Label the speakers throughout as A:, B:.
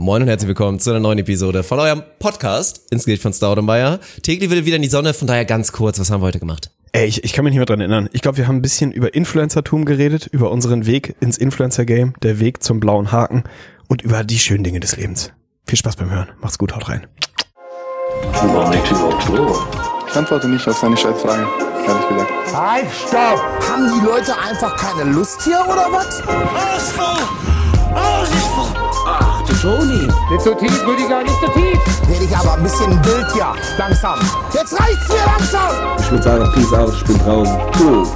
A: Moin und herzlich willkommen zu einer neuen Episode von eurem Podcast ins Gesicht von Staudemeyer. Tegli will wieder in die Sonne, von daher ganz kurz, was haben wir heute gemacht?
B: Ey, ich, ich kann mich nicht mehr dran erinnern. Ich glaube, wir haben ein bisschen über Influencertum geredet, über unseren Weg ins Influencer-Game, der Weg zum blauen Haken und über die schönen Dinge des Lebens. Viel Spaß beim Hören. Macht's gut, haut rein.
C: Ich antworte nicht auf seine Scheißfragen, ehrlich gesagt.
D: Halt, stopp! Haben die Leute einfach keine Lust hier oder was?
E: Toni. Nicht so tief, Rüdiger, nicht so tief.
D: Werde ich aber ein bisschen wild hier. Langsam. Jetzt reicht's mir langsam!
F: Ich würde sagen, Peace out, ich bin draußen. Cool.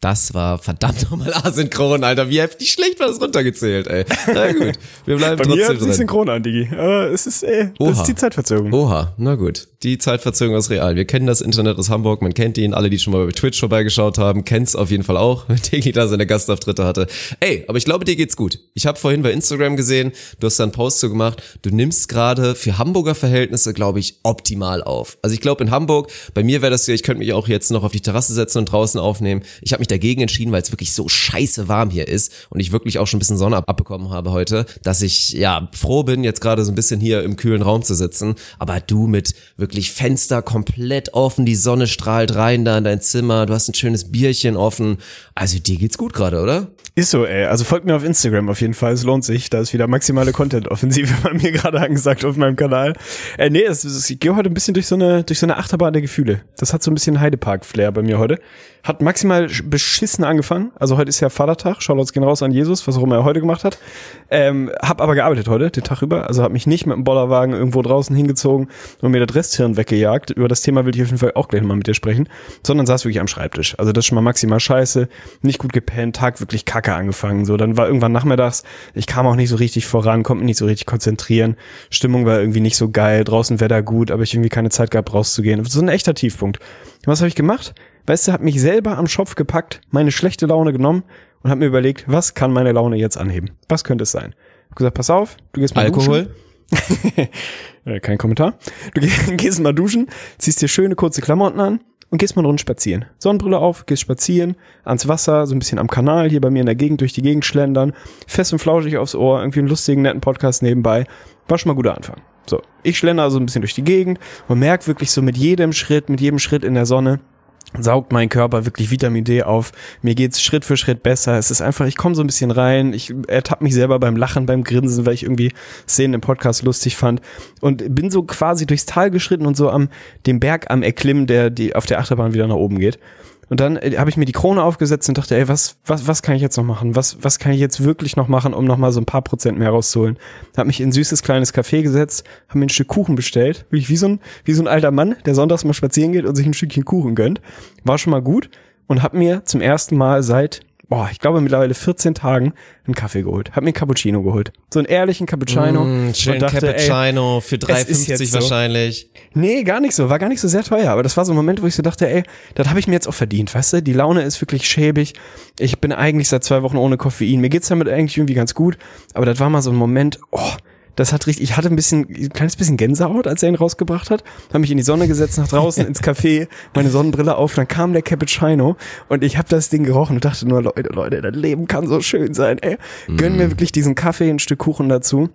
A: Das war verdammt nochmal asynchron, Alter. Wie heftig schlecht war das runtergezählt, ey. Na gut, wir bleiben
B: Bei mir
A: trotzdem
B: hört sich
A: drin.
B: synchron an, Digi. Aber es ist, äh, das ist die Zeitverzögerung.
A: Oha, na gut. Die Zeitverzögerung ist real. Wir kennen das Internet aus Hamburg, man kennt ihn. Alle, die schon mal bei Twitch vorbeigeschaut haben, kennt's auf jeden Fall auch, wenn Tegli da seine Gastauftritte hatte. Ey, aber ich glaube, dir geht's gut. Ich habe vorhin bei Instagram gesehen, du hast da einen Post zu gemacht. Du nimmst gerade für Hamburger Verhältnisse, glaube ich, optimal auf. Also ich glaube in Hamburg, bei mir wäre das ja, ich könnte mich auch jetzt noch auf die Terrasse setzen und draußen aufnehmen. Ich habe mich dagegen entschieden, weil es wirklich so scheiße warm hier ist und ich wirklich auch schon ein bisschen Sonne ab abbekommen habe heute, dass ich ja froh bin, jetzt gerade so ein bisschen hier im kühlen Raum zu sitzen. Aber du mit wirklich Fenster komplett offen, die Sonne strahlt rein da in dein Zimmer, du hast ein schönes Bierchen offen. Also dir geht's gut gerade, oder?
B: Ist so, ey. Also folgt mir auf Instagram auf jeden Fall. Es lohnt sich. Da ist wieder maximale Content-Offensive bei mir gerade angesagt auf meinem Kanal. Äh, nee, es, es, ich gehe heute ein bisschen durch so eine, durch so eine Achterbahn der Gefühle. Das hat so ein bisschen Heidepark-Flair bei mir heute. Hat maximal sch- beschissen angefangen. Also heute ist ja Vatertag. Shoutouts gehen raus an Jesus, was auch immer er heute gemacht hat. Ähm, hab aber gearbeitet heute, den Tag über. Also hab mich nicht mit dem Bollerwagen irgendwo draußen hingezogen und mir das Resthirn weggejagt. Über das Thema will ich auf jeden Fall auch gleich nochmal mit dir sprechen. Sondern saß wirklich am Schreibtisch. Also das ist schon mal maximal scheiße. Nicht gut gepennt, Tag wirklich kacke angefangen. So, dann war irgendwann nachmittags, ich kam auch nicht so richtig voran, konnte mich nicht so richtig konzentrieren. Stimmung war irgendwie nicht so geil, draußen Wetter gut, aber ich irgendwie keine Zeit gehabt, rauszugehen. So ein echter Tiefpunkt. Was habe ich gemacht? Weißt du, hab mich selber am Schopf gepackt, meine schlechte Laune genommen und hab mir überlegt, was kann meine Laune jetzt anheben? Was könnte es sein? Hab gesagt, pass auf, du gehst mal
A: Alkohol?
B: duschen. Äh, Kein Kommentar. Du geh- gehst mal duschen, ziehst dir schöne kurze Klamotten an und gehst mal eine Runde spazieren. Sonnenbrille auf, gehst spazieren, ans Wasser, so ein bisschen am Kanal hier bei mir in der Gegend durch die Gegend schlendern, fest und flauschig aufs Ohr, irgendwie einen lustigen, netten Podcast nebenbei. War schon mal guter Anfang. So, ich schlender also ein bisschen durch die Gegend und merk wirklich so mit jedem Schritt, mit jedem Schritt in der Sonne, saugt mein Körper wirklich Vitamin D auf. Mir geht's Schritt für Schritt besser. Es ist einfach, ich komme so ein bisschen rein. Ich ertappe mich selber beim Lachen, beim Grinsen, weil ich irgendwie Szenen im Podcast lustig fand und bin so quasi durchs Tal geschritten und so am dem Berg am Erklimmen, der die auf der Achterbahn wieder nach oben geht. Und dann äh, habe ich mir die Krone aufgesetzt und dachte, ey, was, was, was kann ich jetzt noch machen? Was, was kann ich jetzt wirklich noch machen, um noch mal so ein paar Prozent mehr rauszuholen? Hab mich in ein süßes kleines Café gesetzt, habe mir ein Stück Kuchen bestellt, wie, wie, so ein, wie so ein alter Mann, der sonntags mal spazieren geht und sich ein Stückchen Kuchen gönnt. War schon mal gut und hab mir zum ersten Mal seit, boah, ich glaube mittlerweile 14 Tagen einen Kaffee geholt. Hab mir einen Cappuccino geholt. So einen ehrlichen Cappuccino.
A: Mm, schön
B: und dachte, ey,
A: Cappuccino für
B: es ist
A: 3,50
B: jetzt so.
A: wahrscheinlich.
B: Nee, gar nicht so. War gar nicht so sehr teuer. Aber das war so ein Moment, wo ich so dachte, ey, das habe ich mir jetzt auch verdient, weißt du? Die Laune ist wirklich schäbig. Ich bin eigentlich seit zwei Wochen ohne Koffein. Mir geht's damit eigentlich irgendwie ganz gut. Aber das war mal so ein Moment, oh, das hat richtig, ich hatte ein bisschen, ein kleines bisschen Gänsehaut, als er ihn rausgebracht hat. Habe mich in die Sonne gesetzt, nach draußen ins Café, meine Sonnenbrille auf, dann kam der Cappuccino und ich habe das Ding gerochen und dachte nur, Leute, Leute, das Leben kann so schön sein, ey. Gönn mir wirklich diesen Kaffee, ein Stück Kuchen dazu.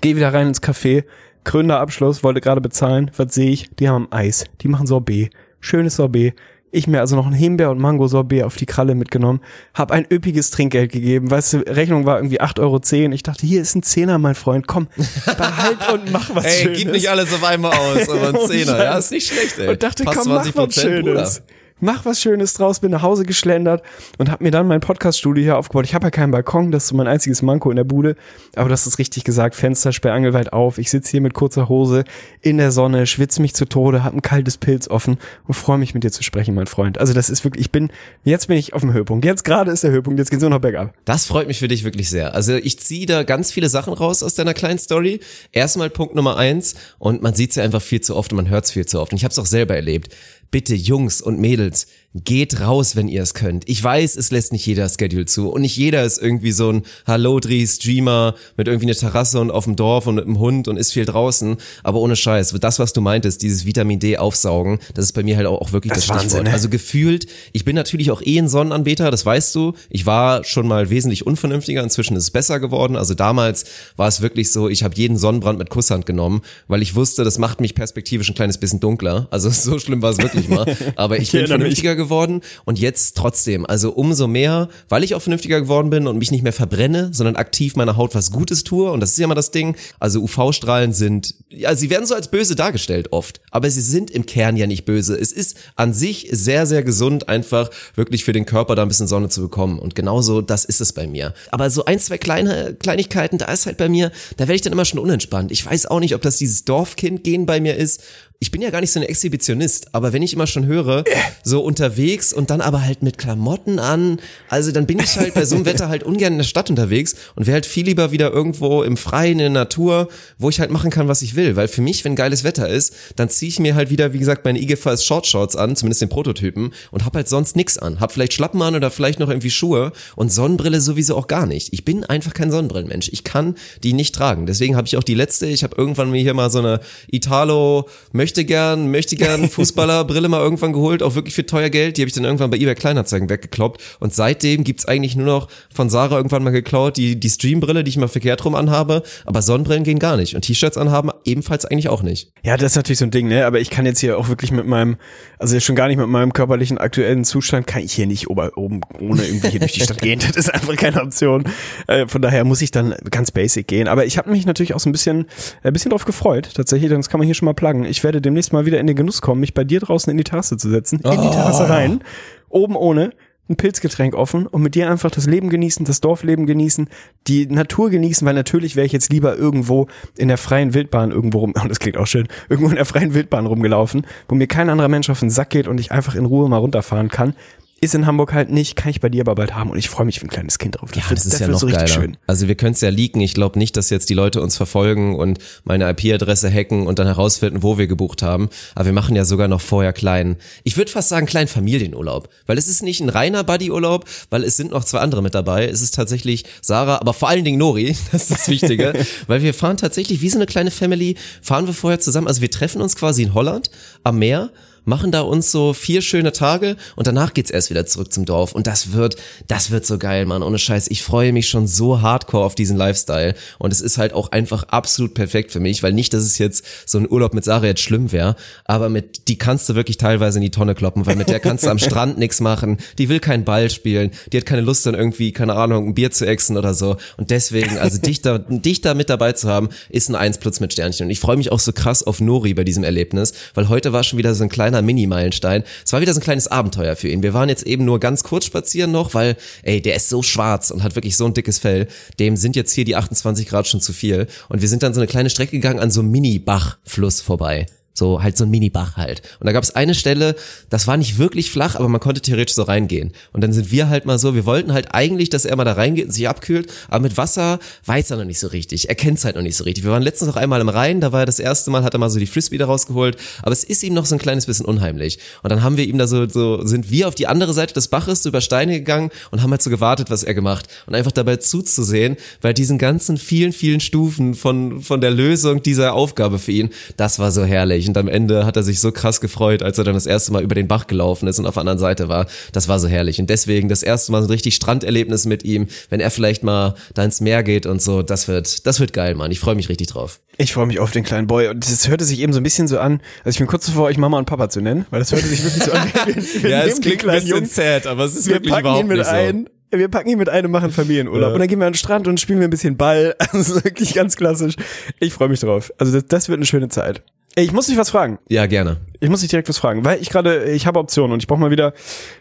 B: Geh wieder rein ins Café. Krönender Abschluss, wollte gerade bezahlen. Was sehe ich? Die haben Eis. Die machen Sorbet. Schönes Sorbet. Ich mir also noch ein Himbeer- und Mango-Sorbet auf die Kralle mitgenommen, hab ein üppiges Trinkgeld gegeben. Weißt du, Rechnung war irgendwie 8,10 Euro. Ich dachte, hier ist ein Zehner, mein Freund. Komm, behalt und mach was
A: Ey,
B: Schönes.
A: gib nicht alles auf einmal aus, aber ein
B: Ohne
A: Zehner. Ja, ist nicht schlecht, ey.
B: Und dachte,
A: Fast
B: komm, mach
A: 20
B: was Schönes.
A: Bruder.
B: Mach was Schönes draus, bin nach Hause geschlendert und hab mir dann mein Podcaststudio hier aufgebaut. Ich habe ja keinen Balkon, das ist so mein einziges Manko in der Bude. Aber das ist richtig gesagt, Fenster sperrangelweit auf. Ich sitze hier mit kurzer Hose in der Sonne, schwitze mich zu Tode, hab ein kaltes Pilz offen und freue mich mit dir zu sprechen, mein Freund. Also das ist wirklich, ich bin, jetzt bin ich auf dem Höhepunkt. Jetzt gerade ist der Höhepunkt, jetzt geht's nur noch bergab.
A: Das freut mich für dich wirklich sehr. Also ich ziehe da ganz viele Sachen raus aus deiner kleinen Story. Erstmal Punkt Nummer eins und man sieht es ja einfach viel zu oft und man hört es viel zu oft. Und ich habe es auch selber erlebt. Bitte Jungs und Mädels, geht raus, wenn ihr es könnt. Ich weiß, es lässt nicht jeder Schedule zu und nicht jeder ist irgendwie so ein Hallo-Dri-Streamer mit irgendwie einer Terrasse und auf dem Dorf und mit einem Hund und ist viel draußen. Aber ohne Scheiß, das, was du meintest, dieses Vitamin D aufsaugen, das ist bei mir halt auch, wirklich das,
B: Das ist
A: Stichwort.
B: Wahnsinn, ne?
A: Also gefühlt, ich bin natürlich auch eh ein Sonnenanbeter, das weißt du. Ich war schon mal wesentlich unvernünftiger, inzwischen ist es besser geworden. Also damals war es wirklich so, ich habe jeden Sonnenbrand mit Kusshand genommen, weil ich wusste, das macht mich perspektivisch ein kleines bisschen dunkler. Also so schlimm war es wirklich mal. Aber ich, bin
B: erinnere mich.
A: Geworden und jetzt trotzdem. Also umso mehr, weil ich auch vernünftiger geworden bin und mich nicht mehr verbrenne, sondern aktiv meiner Haut was Gutes tue. Und das ist ja immer das Ding. Also UV-Strahlen sind, ja, sie werden so als böse dargestellt oft, aber sie sind im Kern ja nicht böse. Es ist an sich sehr, sehr gesund, einfach wirklich für den Körper da ein bisschen Sonne zu bekommen. Und genauso das ist es bei mir. Aber so ein, zwei kleine Kleinigkeiten, da ist halt bei mir, da werde ich dann immer schon unentspannt. Ich weiß auch nicht, ob das dieses Dorfkind-Gen bei mir ist. Ich bin ja gar nicht so ein Exhibitionist, aber wenn ich immer schon höre, so unterwegs und dann aber halt mit Klamotten an, also dann bin ich halt bei so einem Wetter halt ungern in der Stadt unterwegs und wäre halt viel lieber wieder irgendwo im Freien, in der Natur, wo ich halt machen kann, was ich will. Weil für mich, wenn geiles Wetter ist, dann ziehe ich mir halt wieder, wie gesagt, meine IGFS Short Shorts an, zumindest den Prototypen, und hab halt sonst nix an. Hab vielleicht Schlappen an oder vielleicht noch irgendwie Schuhe und Sonnenbrille sowieso auch gar nicht. Ich bin einfach kein Sonnenbrillenmensch. Ich kann die nicht tragen. Deswegen habe ich auch die letzte, ich habe irgendwann mir hier mal so eine Italo möchte gern, möchte gern Fußballerbrille mal irgendwann geholt, auch wirklich für teuer Geld. Die habe ich dann irgendwann bei eBay Kleinanzeigen weggekloppt und seitdem gibt's eigentlich nur noch von Sarah irgendwann mal geklaut, die, die Streambrille, die ich mal verkehrt rum anhabe, aber Sonnenbrillen gehen gar nicht und T-Shirts anhaben ebenfalls eigentlich auch nicht.
B: Ja, das ist natürlich so ein Ding, ne? Aber ich kann jetzt hier auch wirklich mit meinem, also schon gar nicht mit meinem körperlichen aktuellen Zustand, kann ich hier nicht ober, oben ohne irgendwie hier durch die Stadt gehen. Das ist einfach keine Option. Äh, von daher muss ich dann ganz basic gehen. Aber ich habe mich natürlich auch so ein bisschen, ein bisschen drauf gefreut, tatsächlich. Das kann man hier schon mal pluggen. Ich werde demnächst mal wieder in den Genuss kommen, mich bei dir draußen in die Terrasse zu setzen, in die Terrasse rein, oben ohne, ein Pilzgetränk offen und mit dir einfach das Leben genießen, das Dorfleben genießen, die Natur genießen, weil natürlich wäre ich jetzt lieber irgendwo in der freien Wildbahn irgendwo rum, und das klingt auch schön, irgendwo in der freien Wildbahn rumgelaufen, wo mir kein anderer Mensch auf den Sack geht und ich einfach in Ruhe mal runterfahren kann. Ist in Hamburg halt nicht, kann ich bei dir aber bald haben und ich freue mich wie ein kleines Kind drauf.
A: Ja, das ist ja noch
B: so richtig
A: geiler.
B: schön.
A: Also wir können es ja leaken. Ich glaube nicht, dass jetzt die Leute uns verfolgen und meine IP-Adresse hacken und dann herausfinden, wo wir gebucht haben. Aber wir machen ja sogar noch vorher kleinen, ich würde fast sagen kleinen Familienurlaub. Weil es ist nicht ein reiner Buddy-Urlaub, weil es sind noch zwei andere mit dabei. Es ist tatsächlich Sarah, aber vor allen Dingen Nori, das ist das Wichtige. weil wir fahren tatsächlich wie so eine kleine Family, fahren wir vorher zusammen. Also wir treffen uns quasi in Holland am Meer machen da uns so vier schöne Tage und danach geht's erst wieder zurück zum Dorf. Und das wird, das wird so geil, Mann, ohne Scheiß. Ich freue mich schon so hardcore auf diesen Lifestyle. Und es ist halt auch einfach absolut perfekt für mich, weil nicht, dass es jetzt so ein Urlaub mit Sarah jetzt schlimm wäre, aber mit, die kannst du wirklich teilweise in die Tonne kloppen, weil mit der kannst du am Strand nichts machen, die will keinen Ball spielen, die hat keine Lust dann irgendwie, keine Ahnung, ein Bier zu exen oder so. Und deswegen, also dich da, dich da mit dabei zu haben, ist ein 1 plus mit Sternchen. Und ich freue mich auch so krass auf Nori bei diesem Erlebnis, weil heute war schon wieder so ein kleiner Mini-Meilenstein. Es war wieder so ein kleines Abenteuer für ihn. Wir waren jetzt eben nur ganz kurz spazieren noch, weil, ey, der ist so schwarz und hat wirklich so ein dickes Fell. Dem sind jetzt hier die 28 Grad schon zu viel. Und wir sind dann so eine kleine Strecke gegangen an so einem Mini-Bachfluss vorbei. So halt so ein Mini-Bach halt. Und da gab es eine Stelle, das war nicht wirklich flach, aber man konnte theoretisch so reingehen. Und dann sind wir halt mal so, wir wollten halt eigentlich, dass er mal da reingeht und sich abkühlt, aber mit Wasser weiß er noch nicht so richtig. Er kennt es halt noch nicht so richtig. Wir waren letztens noch einmal im Rhein, da war er das erste Mal, hat er mal so die Frisbee da rausgeholt, aber es ist ihm noch so ein kleines bisschen unheimlich. Und dann haben wir ihm da so, so sind wir auf die andere Seite des Baches so über Steine gegangen und haben halt so gewartet, was er gemacht. Und einfach dabei zuzusehen, bei diesen ganzen vielen, vielen Stufen von, von der Lösung dieser Aufgabe für ihn, das war so herrlich. Und am Ende hat er sich so krass gefreut, als er dann das erste Mal über den Bach gelaufen ist und auf der anderen Seite war. Das war so herrlich. Und deswegen das erste Mal so ein richtig Stranderlebnis mit ihm, wenn er vielleicht mal da ins Meer geht und so, das wird, das wird geil, Mann. Ich freue mich richtig drauf.
B: Ich freue mich auf den kleinen Boy. Und das hörte sich eben so ein bisschen so an, also ich bin kurz davor, euch Mama und Papa zu nennen, weil das hörte sich wirklich so an. Wir, wir nehmen den kleinen Jungen,
A: sad, aber es ist
B: wir packen ihn mit ein. Wir packen ihn mit ein und machen Familienurlaub.
A: Ja.
B: Und dann gehen wir an den Strand und spielen wir ein bisschen Ball. Also wirklich ganz klassisch. Ich freue mich drauf. Also das, das wird eine schöne Zeit. Ich muss dich was fragen.
A: Ja, gerne.
B: Ich muss dich direkt was fragen, weil ich gerade, ich habe Optionen und ich brauche mal wieder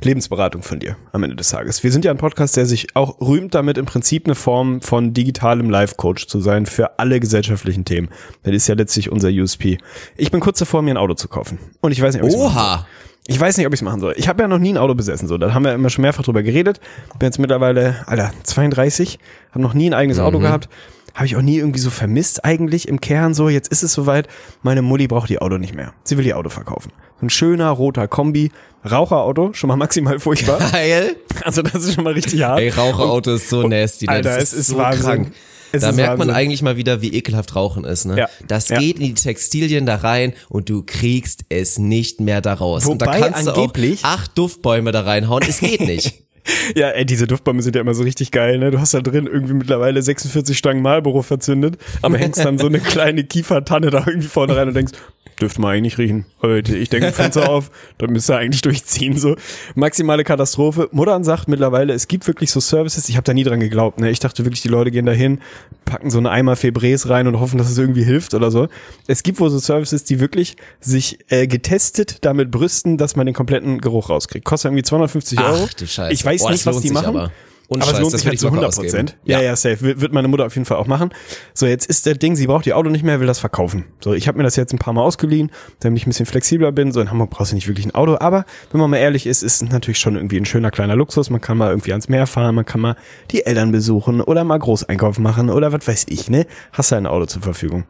B: Lebensberatung von dir am Ende des Tages. Wir sind ja ein Podcast, der sich auch rühmt damit, im Prinzip eine Form von digitalem Life-Coach zu sein für alle gesellschaftlichen Themen. Das ist ja letztlich unser USP. Ich bin kurz davor, mir ein Auto zu kaufen. Und ich weiß nicht, ob ich's.
A: Oha!
B: Ich weiß nicht, ob ich es machen soll. Ich habe ja noch nie ein Auto besessen, so. Da haben wir immer schon mehrfach drüber geredet. Bin jetzt mittlerweile, Alter, 32, habe noch nie ein eigenes Auto gehabt. Habe ich auch nie irgendwie so vermisst eigentlich im Kern so. Jetzt ist es soweit. Meine Mutti braucht die Auto nicht mehr. Sie will ihr Auto verkaufen. ein schöner roter Kombi, Raucherauto, schon mal maximal furchtbar.
A: Geil.
B: Also das ist schon mal richtig hart.
A: Ey, Raucherauto ist so nasty. ne?
B: Alter,
A: das
B: es ist
A: so
B: Wahnsinn.
A: krank.
B: Es
A: da
B: ist
A: merkt man
B: Wahnsinn.
A: eigentlich mal wieder, wie ekelhaft Rauchen ist. Ne?
B: Ja.
A: Das
B: Ja.
A: geht in die Textilien da rein und du kriegst es nicht mehr da raus. und da
B: Wobei
A: kannst
B: angeblich-
A: du auch acht Duftbäume da reinhauen. Es geht nicht.
B: Ja, ey, diese Duftbäume sind ja immer so richtig geil, ne? Du hast da drin irgendwie mittlerweile 46 Stangen Marlboro verzündet, aber hängst dann so eine kleine Kiefertanne da irgendwie vorne rein und denkst, dürfte man eigentlich nicht riechen. Ich denke Fenster auf, dann müsst ihr eigentlich durchziehen, so. Maximale Katastrophe. Muttern sagt mittlerweile, es gibt wirklich so Services, ich habe da nie dran geglaubt, ne? Ich dachte wirklich, die Leute gehen da hin, packen so eine Eimer Febrés rein und hoffen, dass es irgendwie hilft oder so. Es gibt wohl so Services, die wirklich sich äh, getestet damit brüsten, dass man den kompletten Geruch rauskriegt. Kostet irgendwie 250 Euro.
A: Ach du Scheiße.
B: Ich weiß
A: Boah,
B: nicht, was die machen.
A: aber. Und
B: aber es
A: Scheiß,
B: lohnt
A: das
B: sich halt zu
A: locker
B: 100
A: ausgeben.
B: Prozent. Ja, ja, safe. Wird wird meine Mutter auf jeden Fall auch machen. So, jetzt ist der Ding, sie braucht die Auto nicht mehr, will das verkaufen. So, ich habe mir das jetzt ein paar Mal ausgeliehen, damit ich ein bisschen flexibler bin. So, in Hamburg brauchst du nicht wirklich ein Auto. Aber wenn man mal ehrlich ist, ist es natürlich schon irgendwie ein schöner kleiner Luxus. Man kann mal irgendwie ans Meer fahren, man kann mal die Eltern besuchen oder mal Großeinkauf machen oder was weiß ich, ne? Hast du ein Auto zur Verfügung.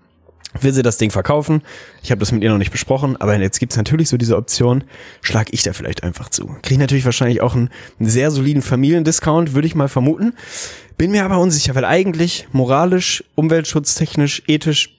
B: Will sie das Ding verkaufen? Ich habe das mit ihr noch nicht besprochen, aber jetzt gibt's natürlich so diese Option, schlag ich da vielleicht einfach zu. Kriege natürlich wahrscheinlich auch einen, einen sehr soliden Familiendiscount, würde ich mal vermuten. Bin mir aber unsicher, weil eigentlich moralisch, umweltschutztechnisch, ethisch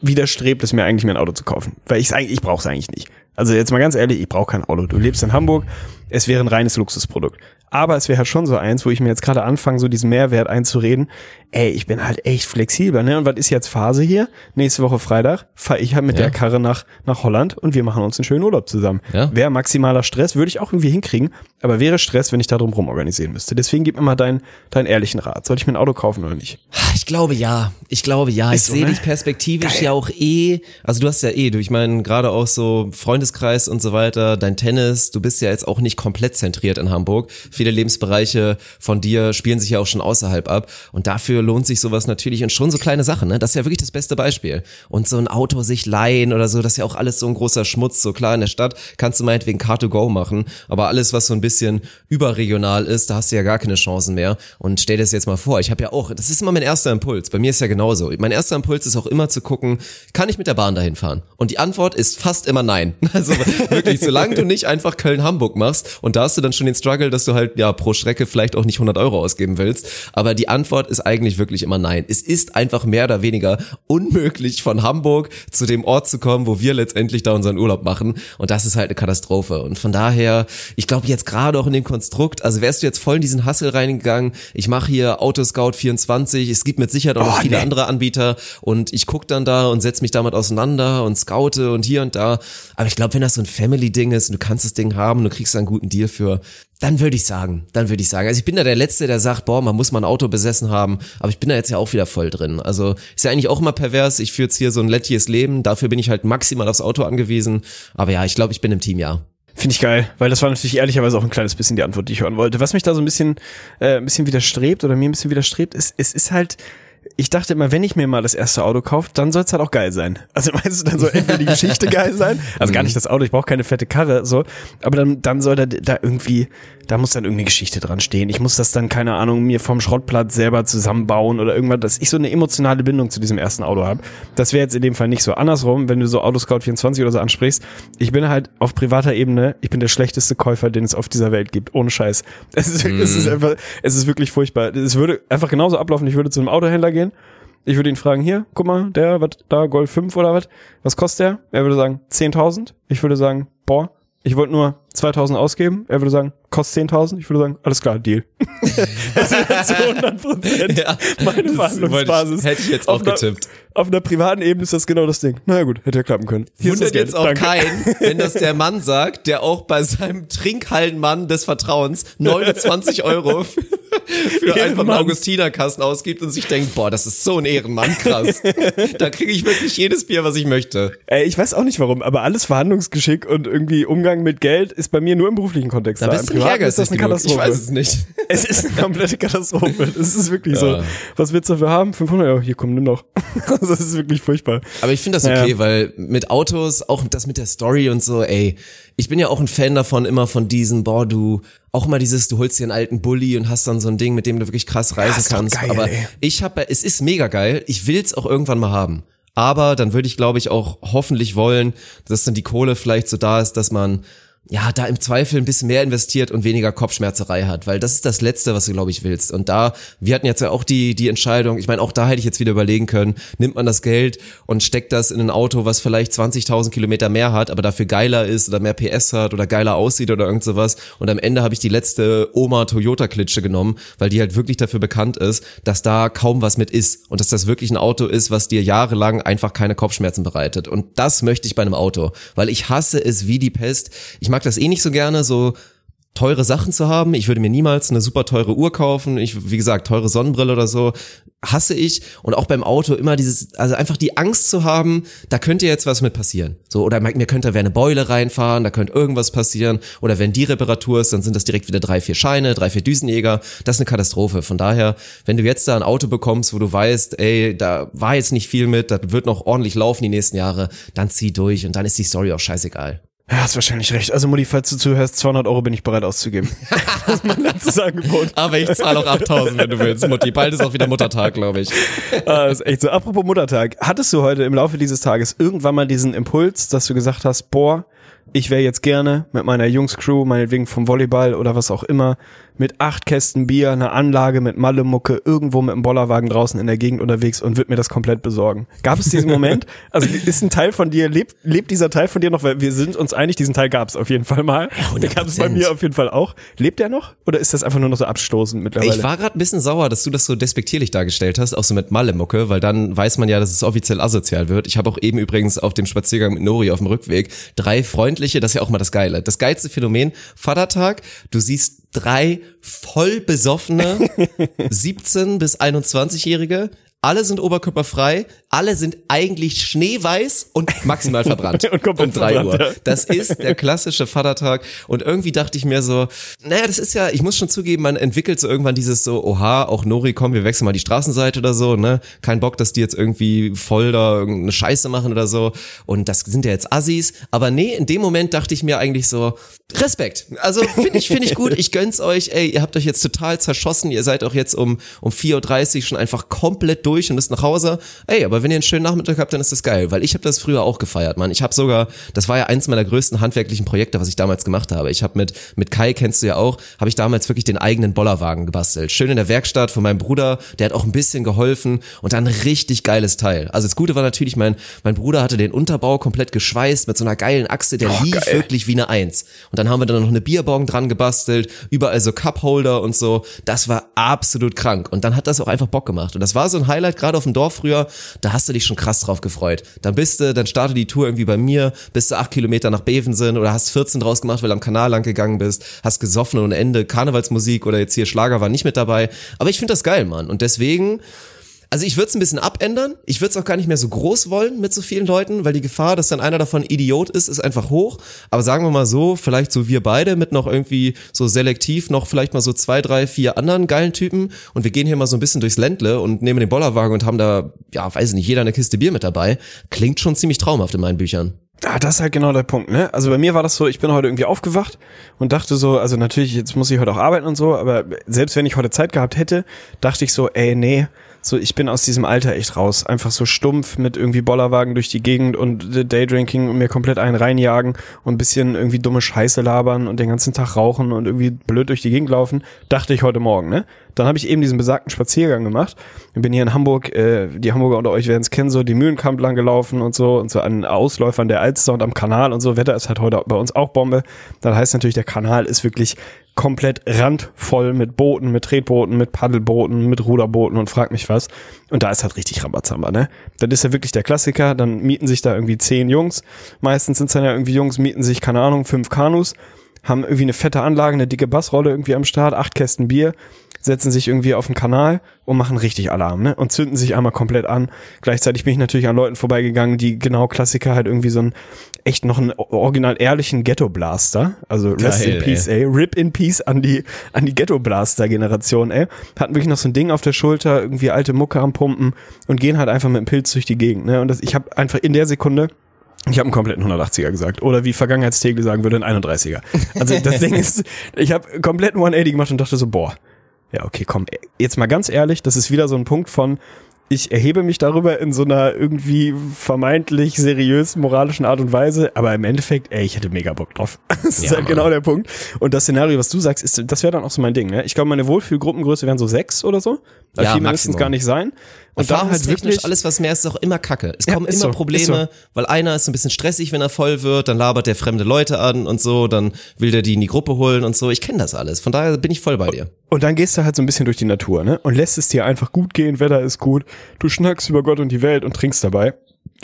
B: widerstrebt es mir eigentlich, mir ein Auto zu kaufen. Weil ich eigentlich, ich brauche es eigentlich nicht. Also jetzt mal ganz ehrlich, ich brauche kein Auto. Du lebst in Hamburg, es wäre ein reines Luxusprodukt. Aber es wäre halt schon so eins, wo ich mir jetzt gerade anfange, so diesen Mehrwert einzureden. Ey, ich bin halt echt flexibel, ne? Und was ist jetzt Phase hier? Nächste Woche Freitag fahre ich halt mit
A: Ja.
B: der Karre nach, nach Holland und wir machen uns einen schönen Urlaub zusammen.
A: Ja.
B: Wäre maximaler Stress, würde ich auch irgendwie hinkriegen, aber wäre Stress, wenn ich da drum rum organisieren müsste. Deswegen gib mir mal deinen, deinen ehrlichen Rat. Soll ich mir ein Auto kaufen oder nicht?
A: Ich glaube ja. Ich glaube ja.
B: Ist
A: ich
B: so,
A: sehe
B: ne?
A: dich perspektivisch ja auch eh. Also du hast ja eh, du, ich meine, gerade auch so Freundeskreis und so weiter, dein Tennis, du bist ja jetzt auch nicht komplett zentriert in Hamburg. Viele Lebensbereiche von dir spielen sich ja auch schon außerhalb ab. Und dafür lohnt sich sowas natürlich und schon so kleine Sachen, ne? Das ist ja wirklich das beste Beispiel. Und so ein Auto sich leihen oder so, das ist ja auch alles so ein großer Schmutz. So klar, in der Stadt kannst du meinetwegen Car2Go machen, aber alles, was so ein bisschen überregional ist, da hast du ja gar keine Chancen mehr. Und stell dir das jetzt mal vor, ich habe ja auch, das ist immer mein erster Impuls. Bei mir ist ja genauso. Mein erster Impuls ist auch immer zu gucken, kann ich mit der Bahn dahin fahren? Und die Antwort ist fast immer nein. Also wirklich, solange du nicht einfach Köln-Hamburg machst und da hast du dann schon den Struggle, dass du halt ja pro Strecke vielleicht auch nicht 100 Euro ausgeben willst. Aber die Antwort ist eigentlich wirklich immer nein. Es ist einfach mehr oder weniger unmöglich von Hamburg zu dem Ort zu kommen, wo wir letztendlich da unseren Urlaub machen. Und das ist halt eine Katastrophe. Und von daher, ich glaube jetzt gerade auch in dem Konstrukt, also wärst du jetzt voll in diesen Hassel reingegangen, ich mache hier Autoscout 24, es gibt mit Sicherheit auch noch
B: Oh,
A: viele
B: nee.
A: andere Anbieter und ich guck dann da und setz mich damit auseinander und scoute und hier und da. Aber ich glaube, wenn das so ein Family-Ding ist und du kannst das Ding haben und du kriegst da einen guten Deal für, dann würde ich sagen, dann würde ich sagen. Also ich bin da der Letzte, der sagt, boah, man muss mal ein Auto besessen haben, aber ich bin da jetzt ja auch wieder voll drin. Also ist ja eigentlich auch immer pervers, ich führe jetzt hier so ein lettiges Leben, dafür bin ich halt maximal aufs Auto angewiesen. Aber ja, ich glaube, ich bin im Team, ja.
B: Finde ich geil, weil das war natürlich ehrlicherweise auch ein kleines bisschen die Antwort, die ich hören wollte. Was mich da so ein bisschen, äh, ein bisschen widerstrebt oder mir ein bisschen widerstrebt, ist, es ist halt, ich dachte immer, wenn ich mir mal das erste Auto kaufe, dann soll es halt auch geil sein. Also meinst du, dann soll entweder die Geschichte geil sein, also gar nicht das Auto, ich brauche keine fette Karre, so, aber dann, dann soll da, da irgendwie, da muss dann irgendeine Geschichte dran stehen. Ich muss das dann, keine Ahnung, mir vom Schrottplatz selber zusammenbauen oder irgendwas, dass ich so eine emotionale Bindung zu diesem ersten Auto habe. Das wäre jetzt in dem Fall nicht so. Andersrum, wenn du so Autoscout 24 oder so ansprichst, ich bin halt auf privater Ebene, ich bin der schlechteste Käufer, den es auf dieser Welt gibt, ohne Scheiß. Es ist, es ist einfach, es ist wirklich furchtbar. Es würde einfach genauso ablaufen, ich würde zu einem Autohändler gehen, ich würde ihn fragen, hier, guck mal, der, was, da, Golf 5 oder was, was kostet der? Er würde sagen, 10.000. Ich würde sagen, boah, ich wollte nur 2.000 ausgeben. Er würde sagen, kostet 10.000. Ich würde sagen, alles klar, Deal. das ist zu 100 Prozent
A: Ja,
B: meine Verhandlungsbasis.
A: ich- hätte ich jetzt auch getippt.
B: Auf einer privaten Ebene ist das genau das Ding. Na ja, gut, hätte ja klappen können. Hier
A: Wundert jetzt auch
B: Danke.
A: keinen, wenn das der Mann sagt, der auch bei seinem Trinkhallenmann des Vertrauens 29 Euro für einfach einen. Augustinerkasten ausgibt und sich denkt, boah, das ist so ein Ehrenmann, krass. da kriege ich wirklich jedes Bier, was ich möchte.
B: Ey, ich weiß auch nicht warum, aber alles Verhandlungsgeschick und irgendwie Umgang mit Geld ist bei mir nur im beruflichen Kontext
A: Da
B: da.
A: bist
B: Im Privaten ist das eine
A: genug. Ich
B: Katastrophe.
A: weiß es nicht.
B: Es ist eine komplette Katastrophe. Es ist wirklich so.
A: Ja.
B: Was willst du dafür haben? 500 Euro. Hier, komm, nimm doch. Also, das ist wirklich furchtbar.
A: Aber ich finde das
B: Naja.
A: okay, weil mit Autos, auch das mit der Story und so, ey, ich bin ja auch ein Fan davon, immer von diesen, boah, du, auch mal dieses, du holst dir einen alten Bulli und hast dann so ein Ding, mit dem du wirklich krass reisen
B: doch
A: kannst.
B: geil,
A: Aber
B: ey.
A: ich habe, es ist mega geil, ich will's auch irgendwann mal haben. Aber dann würde ich, glaube ich, auch hoffentlich wollen, dass dann die Kohle vielleicht so da ist, dass man ja, da im Zweifel ein bisschen mehr investiert und weniger Kopfschmerzerei hat, weil das ist das Letzte, was du, glaube ich, willst. Und da, wir hatten jetzt ja auch die, die Entscheidung, ich meine, auch da hätte ich jetzt wieder überlegen können, nimmt man das Geld und steckt das in ein Auto, was vielleicht 20.000 Kilometer mehr hat, aber dafür geiler ist oder mehr PS hat oder geiler aussieht oder irgend sowas. Und am Ende habe ich die letzte Oma-Toyota-Klitsche genommen, weil die halt wirklich dafür bekannt ist, dass da kaum was mit ist und dass das wirklich ein Auto ist, was dir jahrelang einfach keine Kopfschmerzen bereitet. Und das möchte ich bei einem Auto, weil ich hasse es wie die Pest. Ich mag das eh nicht so gerne, so teure Sachen zu haben. Ich würde mir niemals eine super teure Uhr kaufen. Ich, wie gesagt, teure Sonnenbrille oder so hasse ich. Und auch beim Auto immer dieses, also einfach die Angst zu haben, da könnte jetzt was mit passieren. So, oder mir könnte da eine Beule reinfahren, da könnte irgendwas passieren. Oder wenn die Reparatur ist, dann sind das direkt wieder drei, vier Scheine, drei, vier Düsenjäger. Das ist eine Katastrophe. Von daher, wenn du jetzt da ein Auto bekommst, wo du weißt, ey, da war jetzt nicht viel mit, das wird noch ordentlich laufen die nächsten Jahre, dann zieh durch und dann ist die Story auch scheißegal.
B: Ja, hast wahrscheinlich recht. Also Mutti, falls du zuhörst, 200 Euro bin ich bereit auszugeben. das ist mein letztes Angebot.
A: Aber ich zahle auch ab 1000, wenn du willst, Mutti. Bald ist auch wieder Muttertag, glaube ich.
B: Ah, das ist echt so. Apropos Muttertag. Hattest du heute im Laufe dieses Tages irgendwann mal diesen Impuls, dass du gesagt hast, boah, ich wäre jetzt gerne mit meiner Jungscrew, meinetwegen vom Volleyball oder was auch immer, mit acht Kästen Bier, einer Anlage mit Malle-Mucke, irgendwo mit einem Bollerwagen draußen in der Gegend unterwegs und würde mir das komplett besorgen. Gab es diesen Moment? Also ist ein Teil von dir, lebt, lebt dieser Teil von dir noch? Weil wir sind uns einig, diesen Teil gab es auf jeden Fall mal. Ja, Den gab es bei mir auf jeden Fall auch. Lebt er noch? Oder ist das einfach nur noch so abstoßend mittlerweile?
A: Ich war gerade ein bisschen sauer, dass du das so despektierlich dargestellt hast, auch so mit Malle-Mucke, weil dann weiß man ja, dass es offiziell asozial wird. Ich habe auch eben übrigens auf dem Spaziergang mit Nori auf dem Rückweg drei freundliche, das ist ja auch mal das Geile. Das geilste Phänomen, Vatertag, du siehst drei voll besoffene 17 bis 21-Jährige. Alle sind oberkörperfrei, alle sind eigentlich schneeweiß und maximal verbrannt
B: und
A: um drei Uhr. Das ist der klassische Vatertag und irgendwie dachte ich mir so, naja, das ist ja, ich muss schon zugeben, man entwickelt so irgendwann dieses so, oha, auch Nori, komm, wir wechseln mal die Straßenseite oder so, ne? Kein Bock, dass die jetzt irgendwie voll da irgendeine Scheiße machen oder so und das sind ja jetzt Assis, aber nee, in dem Moment dachte ich mir eigentlich so, Respekt. Also finde ich, finde ich gut, ich gönn's euch, ey, ihr habt euch jetzt total zerschossen, ihr seid auch jetzt um, um 4.30 Uhr schon einfach komplett durch und ist nach Hause. Ey, aber wenn ihr einen schönen Nachmittag habt, dann ist das geil, weil ich habe das früher auch gefeiert, Mann. Ich habe sogar, das war ja eins meiner größten handwerklichen Projekte, was ich damals gemacht habe. Ich habe mit mit Kai kennst du ja auch, habe ich damals wirklich den eigenen Bollerwagen gebastelt. Schön in der Werkstatt von meinem Bruder, der hat auch ein bisschen geholfen und dann richtig geiles Teil. Also das Gute war natürlich, mein mein Bruder hatte den Unterbau komplett geschweißt mit so einer geilen Achse, der oh, lief geil. wirklich wie eine Eins. Und dann haben wir dann noch eine Bierbong dran gebastelt, überall so Cupholder und so. Das war absolut krank und dann hat das auch einfach Bock gemacht und das war so ein Highlight gerade auf dem Dorf früher, da hast du dich schon krass drauf gefreut. Dann bist du, dann startet die Tour irgendwie bei mir, bist du acht Kilometer nach Bevensen oder hast 14 draus gemacht, weil du am Kanal lang gegangen bist, hast gesoffen und Ende Karnevalsmusik oder jetzt hier Schlager war nicht mit dabei. Aber ich finde das geil, Mann. Und deswegen also ich würde es ein bisschen abändern. Ich würde es auch gar nicht mehr so groß wollen mit so vielen Leuten, weil die Gefahr, dass dann einer davon Idiot ist, ist einfach hoch. Aber sagen wir mal so, vielleicht so wir beide mit noch irgendwie so selektiv noch vielleicht mal so zwei, drei, vier anderen geilen Typen und wir gehen hier mal so ein bisschen durchs Ländle und nehmen den Bollerwagen und haben da, ja, weiß ich nicht, jeder eine Kiste Bier mit dabei. Klingt schon ziemlich traumhaft in meinen Büchern.
B: Ah, das ist halt genau der Punkt, ne? Also bei mir war das so, ich bin heute irgendwie aufgewacht und dachte so, also natürlich, jetzt muss ich heute auch arbeiten und so, aber selbst wenn ich heute Zeit gehabt hätte, dachte ich so, ey, nee, so ich bin aus diesem Alter echt raus. Einfach so stumpf mit irgendwie Bollerwagen durch die Gegend und Daydrinking und mir komplett einen reinjagen und ein bisschen irgendwie dumme Scheiße labern und den ganzen Tag rauchen und irgendwie blöd durch die Gegend laufen, dachte ich heute Morgen, ne? Dann habe ich eben diesen besagten Spaziergang gemacht. Ich bin hier in Hamburg, äh, die Hamburger unter euch werden es kennen, so die Mühlenkamp lang gelaufen und so und so an Ausläufern der Alster und am Kanal und so. Wetter ist halt heute bei uns auch Bombe. Das heißt natürlich, der Kanal ist wirklich komplett randvoll mit Booten, mit Tretbooten, mit Paddelbooten, mit Ruderbooten und frag mich was. Und da ist halt richtig Rambazamba, ne? Das ist ja wirklich der Klassiker. Dann mieten sich da irgendwie zehn Jungs. Meistens sind es dann ja irgendwie Jungs, mieten sich, keine Ahnung, fünf Kanus, haben irgendwie eine fette Anlage, eine dicke Bassrolle irgendwie am Start, acht Kästen Bier setzen sich irgendwie auf den Kanal und machen richtig Alarm, ne? Und zünden sich einmal komplett an. Gleichzeitig bin ich natürlich an Leuten vorbeigegangen, die genau Klassiker halt irgendwie so ein echt noch einen original ehrlichen Ghetto Blaster, also Rest Geil, in Peace, ey. ey. Rip in Peace an die an die Ghetto Blaster Generation, ey. Hatten wirklich noch so ein Ding auf der Schulter, irgendwie alte Mucke am Pumpen und gehen halt einfach mit dem Pilz durch die Gegend, ne? Und das, ich habe einfach in der Sekunde ich habe einen kompletten 180er gesagt. Oder wie Vergangenheitstegel sagen würde, ein 31er. Also das Ding ist, ich habe kompletten 180 gemacht und dachte so, boah, ja, okay, komm, jetzt mal ganz ehrlich, das ist wieder so ein Punkt von, ich erhebe mich darüber in so einer irgendwie vermeintlich seriös moralischen Art und Weise, aber im Endeffekt, ey, ich hätte mega Bock drauf. Das ist
A: Ja,
B: halt
A: Mann.
B: genau der Punkt. Und das Szenario, was du sagst, ist, das wäre dann auch so mein Ding, ne? Ich glaube, meine Wohlfühlgruppengröße wären so sechs oder so. Weil
A: Ja,
B: viel mindestens gar nicht sein. Und dann halt wirklich,
A: alles was mehr ist, ist auch immer Kacke. Es
B: Ja,
A: kommen immer
B: so,
A: Probleme,
B: ist
A: weil einer ist so ein bisschen stressig, wenn er voll wird, dann labert der fremde Leute an und so, dann will der die in die Gruppe holen und so. Ich kenne das alles. Von daher bin ich voll bei dir.
B: Und dann gehst du halt so ein bisschen durch die Natur, ne? Und lässt es dir einfach gut gehen, Wetter ist gut, du schnackst über Gott und die Welt und trinkst dabei.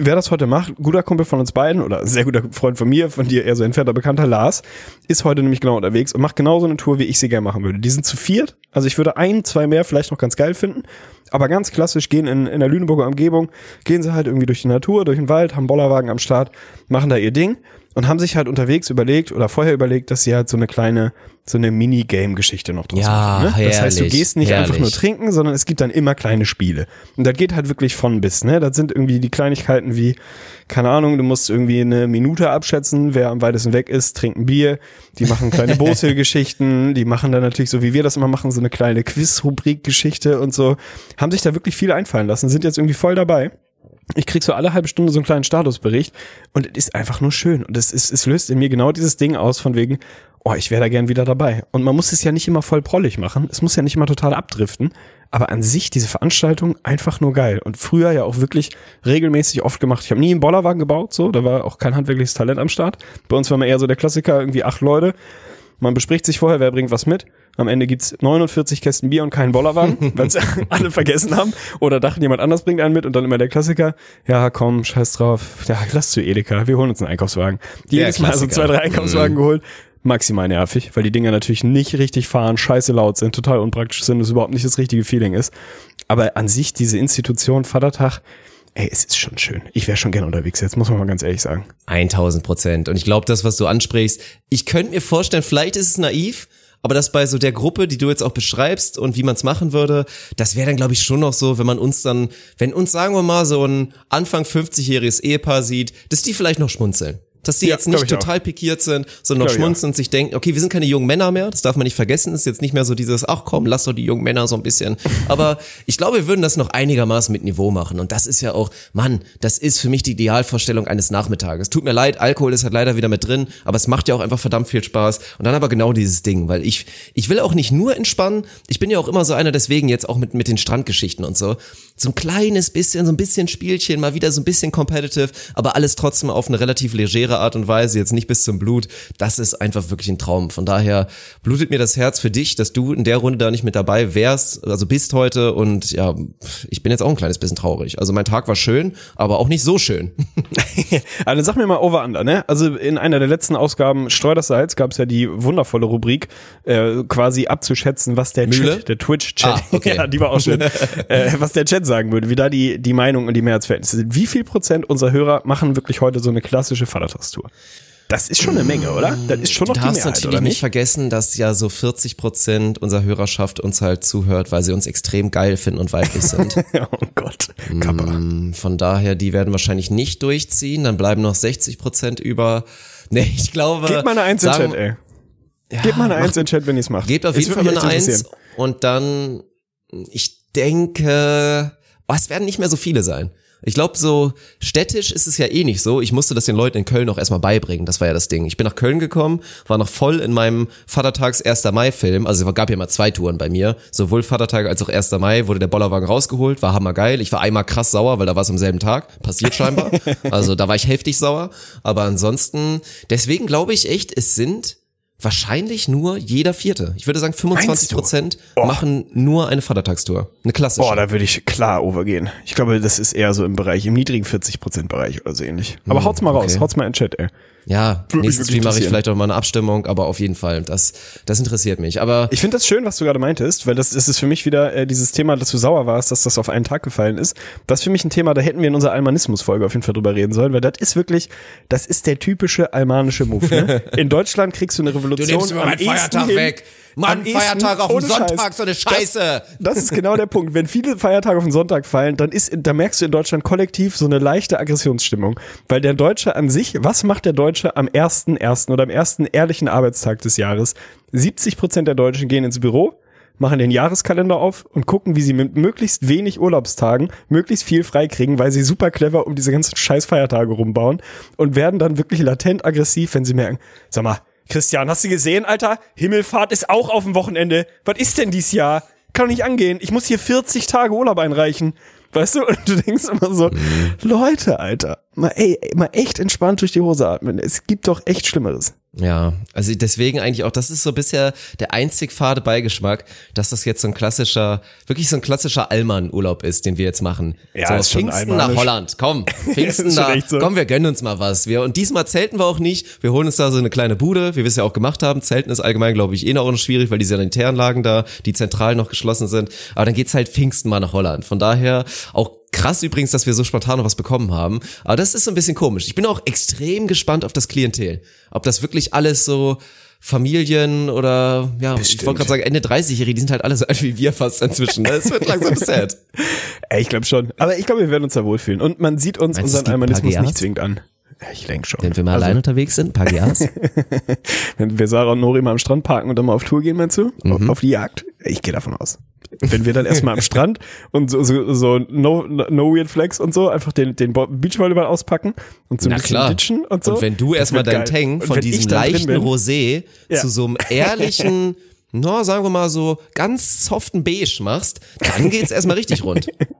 B: Wer das heute macht, guter Kumpel von uns beiden oder sehr guter Freund von mir, von dir eher so entfernter Bekannter, Lars, ist heute nämlich genau unterwegs und macht genauso eine Tour, wie ich sie gerne machen würde. Die sind zu viert, also ich würde ein, zwei mehr vielleicht noch ganz geil finden, aber ganz klassisch gehen in, in der Lüneburger Umgebung, gehen sie halt irgendwie durch die Natur, durch den Wald, haben Bollerwagen am Start, machen da ihr Ding und haben sich halt unterwegs überlegt oder vorher überlegt, dass sie halt so eine kleine, so eine Minigame-Geschichte noch draus
A: Ja,
B: machen. Ne? Das heißt, du
A: herrlich,
B: gehst nicht einfach nur
A: herrlich.
B: trinken, sondern es gibt dann immer kleine Spiele. Und das geht halt wirklich von bis, ne? Das sind irgendwie die Kleinigkeiten wie, keine Ahnung, du musst irgendwie eine Minute abschätzen, wer am weitesten weg ist, trinkt ein Bier, die machen kleine Bootsgeschichten, die machen dann natürlich so, wie wir das immer machen, so eine kleine Quiz-Rubrik-Geschichte und so. Haben sich da wirklich viel einfallen lassen, sind jetzt irgendwie voll dabei. Ich krieg so alle halbe Stunde so einen kleinen Statusbericht und es ist einfach nur schön. Und es, ist, es löst in mir genau dieses Ding aus von wegen, oh, ich wäre da gern wieder dabei. Und man muss es ja nicht immer voll prollig machen. Es muss ja nicht immer total abdriften. Aber an sich diese Veranstaltung einfach nur geil. Und früher ja auch wirklich regelmäßig oft gemacht. Ich habe nie einen Bollerwagen gebaut, so. Da war auch kein handwerkliches Talent am Start. Bei uns war man eher so der Klassiker, irgendwie acht Leute. Man bespricht sich vorher, wer bringt was mit. Am Ende gibt's 49 Kästen Bier und keinen Bollerwagen, weil alle vergessen haben. Oder dachten, jemand anders bringt einen mit und dann immer der Klassiker. Ja, komm, scheiß drauf. Ja, lass zu Edeka. Wir holen uns einen Einkaufswagen. Jedes Mal so zwei, drei Einkaufswagen geholt. Maximal nervig, weil die Dinger natürlich nicht richtig fahren, scheiße laut sind, total unpraktisch sind, es überhaupt nicht das richtige Feeling ist. Aber an sich, diese Institution Vatertag, ey, es ist schon schön. Ich wäre schon gern unterwegs jetzt, muss man mal ganz ehrlich sagen.
A: 1000 Prozent. Und ich glaube, das, was du ansprichst, ich könnte mir vorstellen, vielleicht ist es naiv, aber das bei so der Gruppe, die du jetzt auch beschreibst und wie man es machen würde, das wäre dann, glaube ich, schon noch so, wenn man uns dann, wenn uns, sagen wir mal, so ein Anfang 50-jähriges Ehepaar sieht, dass die vielleicht noch schmunzeln. Dass die
B: Ja,
A: jetzt nicht
B: ich auch.
A: total pikiert sind, sondern noch schmunzeln und sich denken, okay, wir sind keine jungen Männer mehr, das darf man nicht vergessen, ist jetzt nicht mehr so dieses, ach komm, lass doch die jungen Männer so ein bisschen. Aber ich glaube, wir würden das noch einigermaßen mit Niveau machen. Und das ist ja auch, Mann, das ist für mich die Idealvorstellung eines Nachmittages. Tut mir leid, Alkohol ist halt leider wieder mit drin, aber es macht ja auch einfach verdammt viel Spaß. Und dann aber genau dieses Ding, weil ich, ich will auch nicht nur entspannen, ich bin ja auch immer so einer, deswegen jetzt auch mit, mit den Strandgeschichten und so. So ein kleines bisschen, so ein bisschen Spielchen, mal wieder so ein bisschen competitive, aber alles trotzdem auf eine relativ legere Art und Weise, jetzt nicht bis zum Blut. Das ist einfach wirklich ein Traum. Von daher blutet mir das Herz für dich, dass du in der Runde da nicht mit dabei wärst, also bist heute und ja, ich bin jetzt auch ein kleines bisschen traurig. Also mein Tag war schön, aber auch nicht so schön.
B: Dann sag mir mal over under, ne? Also in einer der letzten Ausgaben Streu das Salz gab es ja die wundervolle Rubrik, äh, quasi abzuschätzen, was der
A: Mühle?
B: Chat, der Twitch-Chat,
A: Ah, okay.
B: ja, die war auch schön, äh, was der Chat sagen würde, wie da die, die Meinung und die Mehrheitsverhältnisse sind. Wie viel Prozent unserer Hörer machen wirklich heute so eine klassische Vatertagstour? Das ist schon eine Menge, oder? Das ist schon noch
A: Du
B: die
A: darfst
B: Mehrheit,
A: natürlich nicht
B: nicht?
A: vergessen, dass ja so 40 Prozent unserer Hörerschaft uns halt zuhört, weil sie uns extrem geil finden und weiblich sind.
B: oh Gott, Kappa.
A: Mm, Von daher, die werden wahrscheinlich nicht durchziehen. Dann bleiben noch 60 Prozent über. Nee, ich glaube.
B: Gebt mal eine Eins in Chat, ey. Gebt mal eine Eins in den Chat, wenn ihr es macht.
A: Gebt auf jeden Fall mal eine Eins. Und dann, ich denke, oh, es werden nicht mehr so viele sein. Ich glaube, so städtisch ist es ja eh nicht so. Ich musste das den Leuten in Köln auch erstmal beibringen. Das war ja das Ding. Ich bin nach Köln gekommen, war noch voll in meinem Vatertags 1. Mai-Film. Also es gab ja mal zwei Touren bei mir. Sowohl Vatertag als auch 1. Mai wurde der Bollerwagen rausgeholt, war hammergeil. Ich war einmal krass sauer, weil da war es am selben Tag. Passiert scheinbar. also da war ich heftig sauer. Aber ansonsten, deswegen glaube ich echt, es sind wahrscheinlich nur jeder Vierte. Ich würde sagen 25 Prozent machen nur eine Vatertagstour. Eine klassische.
B: Boah, da würde ich klar overgehen. Ich glaube, das ist eher so im Bereich, im niedrigen 40%-Bereich oder so ähnlich. Aber haut's mal raus,
A: okay.
B: haut's mal in den Chat, ey.
A: Ja, nächstes Stream mache ich vielleicht auch mal eine Abstimmung, aber auf jeden Fall, das, das interessiert mich. Aber
B: Ich finde das schön, was du gerade meintest, weil das, das ist für mich wieder äh, dieses Thema, dass du sauer warst, dass das auf einen Tag gefallen ist. Das ist für mich ein Thema, da hätten wir in unserer Almanismus-Folge auf jeden Fall drüber reden sollen, weil das ist wirklich, das ist der typische almanische Move. Ne? In Deutschland kriegst du eine Revolution. am ehesten hin- am ehesten- ohne Scheiß.
A: so eine Scheiße.
B: Das ist genau der Punkt. Wenn viele Feiertage auf den Sonntag fallen, dann ist, da merkst du in Deutschland kollektiv so eine leichte Aggressionsstimmung. Weil der Deutsche an sich, was macht der Deutsche am ersten, ersten oder am ersten ehrlichen Arbeitstag des Jahres? 70 Prozent der Deutschen gehen ins Büro. machen den Jahreskalender auf und gucken, wie sie mit möglichst wenig Urlaubstagen möglichst viel freikriegen, weil sie super clever um diese ganzen scheiß Feiertage rumbauen und werden dann wirklich latent aggressiv, wenn sie merken, sag mal, Christian, hast du gesehen, Alter? Himmelfahrt ist auch auf dem Wochenende. Was ist denn dies Jahr? Kann doch nicht angehen. Ich muss hier 40 Tage Urlaub einreichen. Weißt du? Und du denkst immer so, Leute, Alter, mal, ey, mal echt entspannt durch die Hose atmen. Es gibt doch echt Schlimmeres.
A: Ja, also deswegen eigentlich auch, das ist so bisher der einzig fade Beigeschmack, dass das jetzt so ein klassischer, wirklich so ein klassischer Allmann-Urlaub ist, den wir jetzt machen.
B: Ja,
A: so,
B: schon
A: Pfingsten nach. Holland, komm, Pfingsten da,
B: echt so.
A: komm, wir gönnen uns mal was. Wir, und diesmal zelten wir auch nicht, wir holen uns da so eine kleine Bude, wie wir es ja auch gemacht haben. Zelten ist allgemein, glaube ich, eh noch schwierig, weil die Sanitäranlagen da, die zentral noch geschlossen sind. Aber dann geht's halt Pfingsten mal nach Holland. Von daher auch Krass übrigens, dass wir so spontan noch was bekommen haben. Aber das ist so ein bisschen komisch. Ich bin auch extrem gespannt auf das Klientel. Ob das wirklich alles so Familien oder, ja, ich wollte gerade sagen, Ende 30-Jährige, die sind halt alle so alt wie wir fast inzwischen. Ne? Es wird langsam sad.
B: Ich glaube schon. Aber ich glaube, wir werden uns da wohlfühlen. Und man sieht uns
A: Meinst
B: unseren Almanismus nicht zwingend an. Ja, ich denke schon.
A: Wenn wir mal
B: Also,
A: allein unterwegs sind, ein paar Gas.
B: Wenn wir Sarah und Nori mal am Strand parken und dann mal auf Tour gehen, meinst du?
A: Mhm.
B: Auf die Jagd? Ich gehe davon aus. Wenn wir dann erstmal am Strand und so, so, so no, no Weird Flex und so einfach den, den Beachvolleyball auspacken und so ein
A: Na
B: bisschen
A: klar.
B: ditchen und so.
A: Und wenn du erstmal
B: wird
A: dein
B: geil.
A: Tang von diesem leichten Rosé
B: Ja.
A: zu so einem ehrlichen, no, sagen wir mal so, ganz soften Beige machst, dann geht's erstmal richtig rund.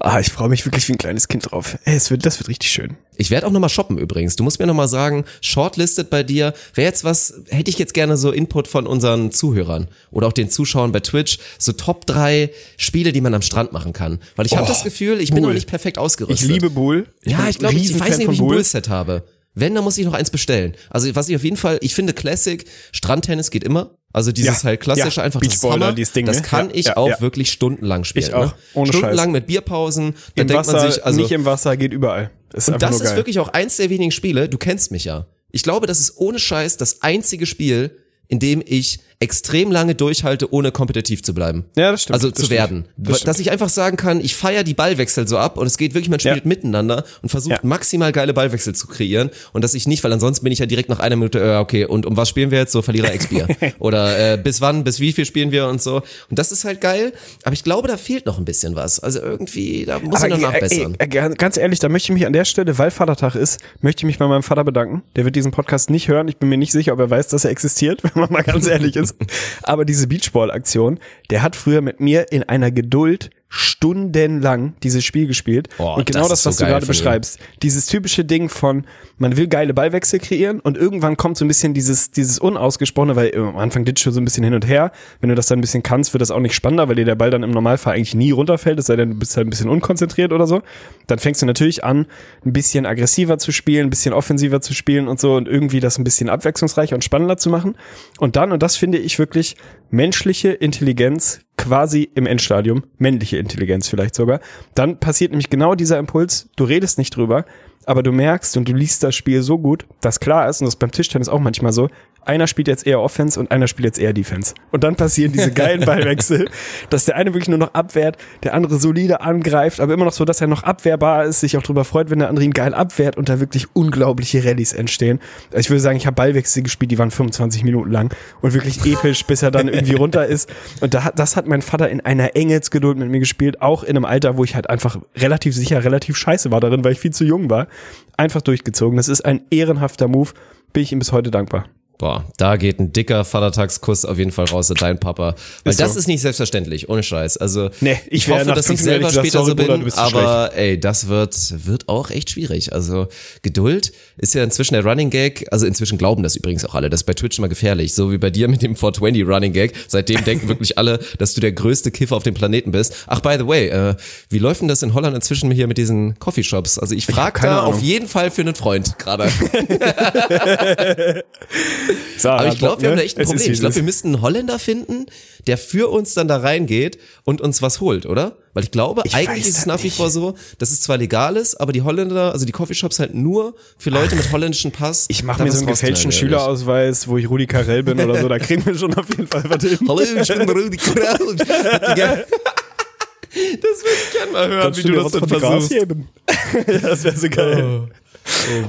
B: Ah, ich freue mich wirklich wie ein kleines Kind drauf. Ey, es wird, das wird richtig schön.
A: Ich werde auch nochmal shoppen übrigens. Du musst mir nochmal sagen, shortlisted bei dir, wäre jetzt was, hätte ich jetzt gerne so Input von unseren Zuhörern oder auch den Zuschauern bei Twitch, so Top 3 Spiele, die man am Strand machen kann. Weil ich habe
B: Oh,
A: das Gefühl, ich bin
B: Bull.
A: noch nicht perfekt
B: Ich
A: ausgerüstet.
B: liebe Bull.
A: Ja,
B: bin
A: ich glaube, ich, ich weiß nicht, ob ich ein
B: Bull.
A: Bullset habe. Wenn, dann muss ich noch eins bestellen. Also was ich auf jeden Fall, ich finde Classic, Strandtennis geht immer. Also dieses
B: Ja,
A: halt klassische
B: ja,
A: einfach das
B: Beachballer,
A: Hammer,
B: dieses Ding,
A: das
B: ne?
A: kann
B: Ja,
A: ich auch wirklich stundenlang spielen.
B: Ich auch,
A: Ne?
B: ohne
A: Stundenlang
B: Scheiß.
A: mit Bierpausen, da
B: Im
A: denkt
B: Wasser,
A: man sich, also
B: nicht im Wasser, geht überall. Das ist
A: und das ist wirklich auch eins der wenigen Spiele, du kennst mich ja. Ich glaube, das ist ohne Scheiß das einzige Spiel, in dem ich extrem lange durchhalte, ohne kompetitiv zu bleiben.
B: Ja, das stimmt,
A: Also
B: das
A: zu
B: stimmt.
A: werden.
B: Das
A: Dass ich einfach sagen kann, ich feiere die Ballwechsel so ab und es geht wirklich, man spielt
B: Ja.
A: miteinander und versucht
B: Ja.
A: maximal geile Ballwechsel zu kreieren und dass ich nicht, weil ansonsten bin ich ja direkt nach einer Minute, äh, okay, und um was spielen wir jetzt? So Verlierer X-Bier. Oder äh, bis wann, bis wie viel spielen wir und so. Und das ist halt geil, aber ich glaube, da fehlt noch ein bisschen was. Also irgendwie, da muss ich noch
B: Aber,
A: nachbessern.
B: ey, ey, ganz ehrlich, da möchte ich mich an der Stelle, weil Vatertag ist, möchte ich mich bei meinem Vater bedanken. Der wird diesen Podcast nicht hören. Ich bin mir nicht sicher, ob er weiß, dass er existiert, wenn man mal ganz ehrlich ist. Aber diese Beachball-Aktion, der hat früher mit mir in einer Geduld stundenlang dieses Spiel gespielt.
A: Oh,
B: und genau
A: das
B: das,
A: so
B: was du gerade beschreibst. Dieses typische Ding von, man will geile Ballwechsel kreieren und irgendwann kommt so ein bisschen dieses, dieses Unausgesprochene, weil am Anfang ditcht du so ein bisschen hin und her. Wenn du das dann ein bisschen kannst, wird das auch nicht spannender, weil dir der Ball dann im Normalfall eigentlich nie runterfällt, es sei denn, du bist halt ein bisschen unkonzentriert oder so. Dann fängst du natürlich an, ein bisschen aggressiver zu spielen, ein bisschen offensiver zu spielen und so und irgendwie das ein bisschen abwechslungsreicher und spannender zu machen. Und dann, und das finde ich wirklich, menschliche Intelligenz quasi im Endstadium, männliche Intelligenz vielleicht sogar, dann passiert nämlich genau dieser Impuls, du redest nicht drüber, aber du merkst und du liest das Spiel so gut, dass klar ist, und das ist beim Tischtennis auch manchmal so, einer spielt jetzt eher Offense und einer spielt jetzt eher Defense. Und dann passieren diese geilen Ballwechsel, dass der eine wirklich nur noch abwehrt, der andere solide angreift, aber immer noch so, dass er noch abwehrbar ist, sich auch drüber freut, wenn der andere ihn geil abwehrt und da wirklich unglaubliche Rallyes entstehen. Also ich würde sagen, ich habe Ballwechsel gespielt, die waren 25 Minuten lang und wirklich episch, bis er dann irgendwie runter ist. Und da, hat- das hat mein Vater in einer Engelsgeduld mit mir gespielt, auch in einem Alter, wo ich halt einfach relativ sicher, relativ scheiße war darin, weil ich viel zu jung war. Einfach durchgezogen. Das ist ein ehrenhafter Move. Bin ich ihm bis heute dankbar.
A: Boah, da geht ein dicker Vatertagskuss auf jeden Fall raus an dein Papa. Weil
B: Ist so.
A: das ist nicht selbstverständlich, ohne Scheiß. Also
B: Nee, ich
A: ich hoffe, dass ich selber
B: gesagt,
A: später
B: sorry,
A: so
B: Bruder,
A: bin,
B: zu
A: aber ey, das wird, wird auch echt schwierig. Also Geduld ist ja inzwischen der Running Gag, also inzwischen glauben das übrigens auch alle, das ist bei Twitch immer gefährlich, so wie bei dir mit dem 420 Running Gag. Seitdem denken wirklich alle, dass du der größte Kiffer auf dem Planeten bist. Ach, by the way, äh, wie läuft denn das in Holland inzwischen hier mit diesen Coffeeshops? Also ich frage da
B: Ahnung.
A: auf jeden Fall für einen Freund gerade.
B: Sarah,
A: Aber ich glaube, wir haben da
B: ne?
A: echt ein Problem. Ich glaube, wir müssten einen Holländer finden, der für uns dann da reingeht und uns was holt, oder? Weil ich glaube,
B: Ich
A: eigentlich ist es nach wie vor so, dass es zwar legal ist, aber die Holländer, also die Coffeeshops halt nur für Leute mit holländischem Pass.
B: Ich mache mir so einen gefälschten. Schülerausweis, wo ich Rudi Carell bin oder so, da kriegen wir schon auf jeden Fall was hin.
A: Hallo, ich bin Rudi Krall. Das würde ich gerne mal hören,
B: Kannst
A: wie du
B: mir
A: das dann versuchst.
B: geben? das wäre so geil.
A: Oh,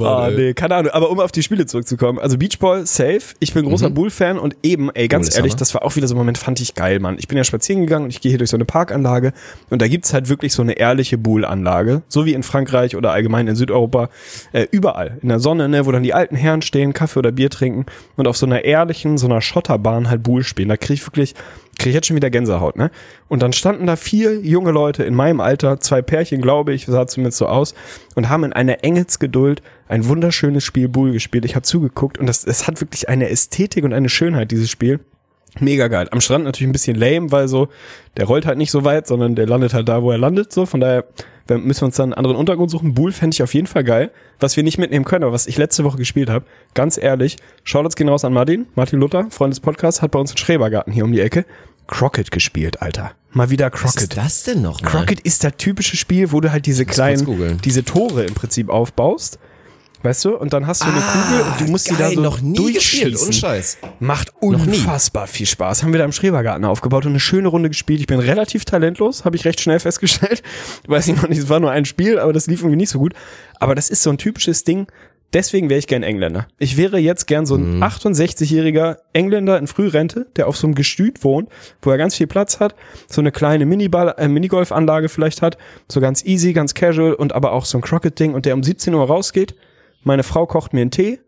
B: Ah, nee, keine Ahnung. Aber um auf die Spiele zurückzukommen. Also Beachball, safe. Ich bin großer Bull-Fan und eben, ey, ganz
A: Bull
B: ehrlich,
A: Hammer.
B: das war auch wieder so ein Moment, fand ich geil, Mann. Ich bin ja spazieren gegangen und ich gehe hier durch so eine Parkanlage und da gibt's halt wirklich so eine ehrliche Bull-Anlage. So wie in Frankreich oder allgemein in Südeuropa. Äh, überall. In der Sonne, ne, wo dann die alten Herren stehen, Kaffee oder Bier trinken und auf so einer ehrlichen, so einer Schotterbahn halt Bull spielen. Da krieg ich wirklich, krieg ich jetzt schon wieder Gänsehaut, ne? Und dann standen da vier junge Leute in meinem Alter, zwei Pärchen, glaube ich, sah zumindest so aus, und haben in einer Engelsgeduld ein wunderschönes Spiel Bull gespielt. Ich habe zugeguckt und das, es hat wirklich eine Ästhetik und eine Schönheit, dieses Spiel. Mega geil. Am Strand natürlich ein bisschen lame, weil so, der rollt halt nicht so weit, sondern der landet halt da, wo er landet, so. Von daher müssen wir uns dann einen anderen Untergrund suchen. Bull fände ich auf jeden Fall geil. Was wir nicht mitnehmen können, aber was ich letzte Woche gespielt habe, ganz ehrlich, Shoutouts gehen raus an Martin. Martin Luther, Freund des Podcasts, hat bei uns einen Schrebergarten hier um die Ecke. Crockett gespielt, Alter. Mal wieder
A: Was
B: Crockett.
A: ist das denn noch? mal?
B: Crockett ist das typische Spiel, wo du halt diese kleinen, diese Tore im Prinzip aufbaust. Weißt du? Und dann hast du eine Kugel und du musst die da
A: Ah, geil,
B: so
A: noch nie
B: durchschießen.
A: Scheiß.
B: Macht unfassbar viel Spaß. Haben wir da im Schrebergarten aufgebaut und eine schöne Runde gespielt. Ich bin relativ talentlos, habe ich recht schnell festgestellt. Weiß ich noch nicht, es war nur ein Spiel, aber das lief irgendwie nicht so gut. Aber das ist so ein typisches Ding. Deswegen wäre ich gern Engländer. Ich wäre jetzt gern so ein 68-jähriger Engländer in Frührente, der auf so einem Gestüt wohnt, wo er ganz viel Platz hat, so eine kleine Miniball, äh, Minigolfanlage vielleicht hat, so ganz easy, ganz casual und aber auch so ein Crockett-Ding und der um 17 Uhr rausgeht. Meine Frau kocht mir einen Tee,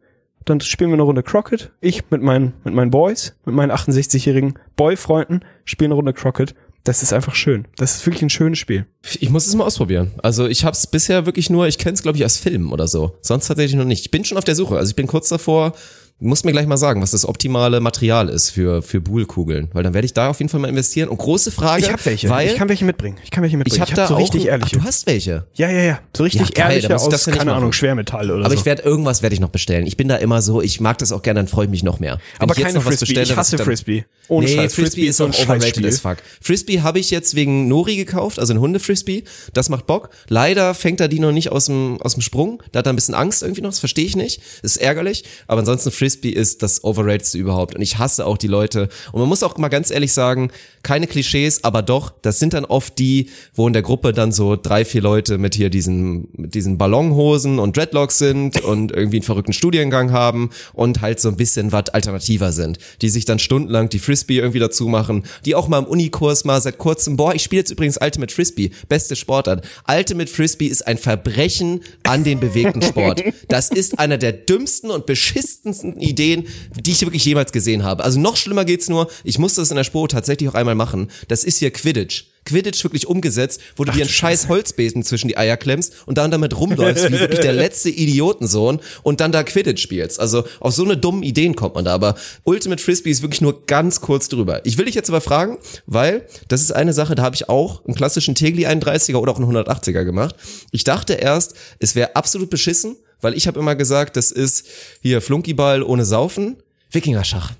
B: dann spielen wir eine Runde Crockett. Ich mit meinen, mit meinen Boys, mit meinen 68-jährigen Boy-Freunden spielen eine Runde Crockett. Das ist einfach schön. Das ist wirklich ein schönes Spiel.
A: Ich muss es mal ausprobieren. Also ich habe es bisher wirklich nur, ich kenne es glaube ich als Film oder so. Sonst tatsächlich noch nicht. Ich bin schon auf der Suche. Also ich bin kurz davor, muss mir gleich mal sagen, was das optimale Material ist für für Buhlkugeln, weil dann werde ich da auf jeden Fall mal investieren. Und große Frage,
B: Ich habe welche.
A: weil
B: ich kann welche mitbringen. Ich kann welche mitbringen.
A: ich habe da
B: so
A: auch
B: richtig
A: ein-
B: ehrliche.
A: Ach, du hast welche.
B: ja, ja, ja. So richtig
A: Ja, geil,
B: ehrliche
A: ich
B: aus,
A: das ja
B: keine Ahnung. Schwermetall oder
A: Aber
B: so.
A: ich werde irgendwas werde ich noch bestellen. Ich bin da immer so, ich mag das auch gerne, dann freue ich mich noch mehr. Wenn
B: aber
A: ich jetzt
B: keine
A: noch was
B: Frisbee.
A: bestelle,
B: ich
A: was
B: hasse
A: dann-
B: Frisbee. Ohne
A: nee,
B: Scheiß.
A: Frisbee, ist
B: so
A: auch
B: ein
A: overrated as fuck. Frisbee habe ich jetzt wegen Nori gekauft, also ein Hunde-Frisbee. Das macht Bock. Leider fängt er die noch nicht aus dem, aus dem Sprung. Da hat er ein bisschen Angst irgendwie noch, das verstehe ich nicht. Das ist ärgerlich. Aber ansonsten Frisbee ist das overratedste überhaupt. Und ich hasse auch die Leute. Und man muss auch mal ganz ehrlich sagen, keine Klischees, aber doch, das sind dann oft die, wo in der Gruppe dann so drei, vier Leute mit hier diesen, mit diesen Ballonhosen und Dreadlocks sind und irgendwie einen verrückten Studiengang haben und halt so ein bisschen was alternativer sind, die sich dann stundenlang die Frisbee irgendwie dazu machen, die auch mal im Unikurs mal seit kurzem, boah, ich spiele jetzt übrigens Ultimate Frisbee, beste Sportart. Ultimate Frisbee ist ein Verbrechen an den bewegten Sport. Das ist einer der dümmsten und beschissensten Ideen, die ich wirklich jemals gesehen habe. Also noch schlimmer geht's nur, ich musste das in der Spur tatsächlich auch einmal machen. Das ist hier Quidditch. Quidditch wirklich umgesetzt, wo du dir einen scheiß Holzbesen zwischen die Eier klemmst und dann damit rumläufst, wie wirklich der letzte Idiotensohn und dann da Quidditch spielst. Also auf so eine dummen Ideen kommt man da, aber Ultimate Frisbee ist wirklich nur ganz kurz drüber. Ich will dich jetzt aber fragen, weil das ist eine Sache, da habe ich auch einen klassischen Tegli 31er oder auch einen 180er gemacht. Ich dachte erst, es wäre absolut beschissen, weil ich habe immer gesagt, das ist hier Flunkyball ohne Saufen, Wikingerschach.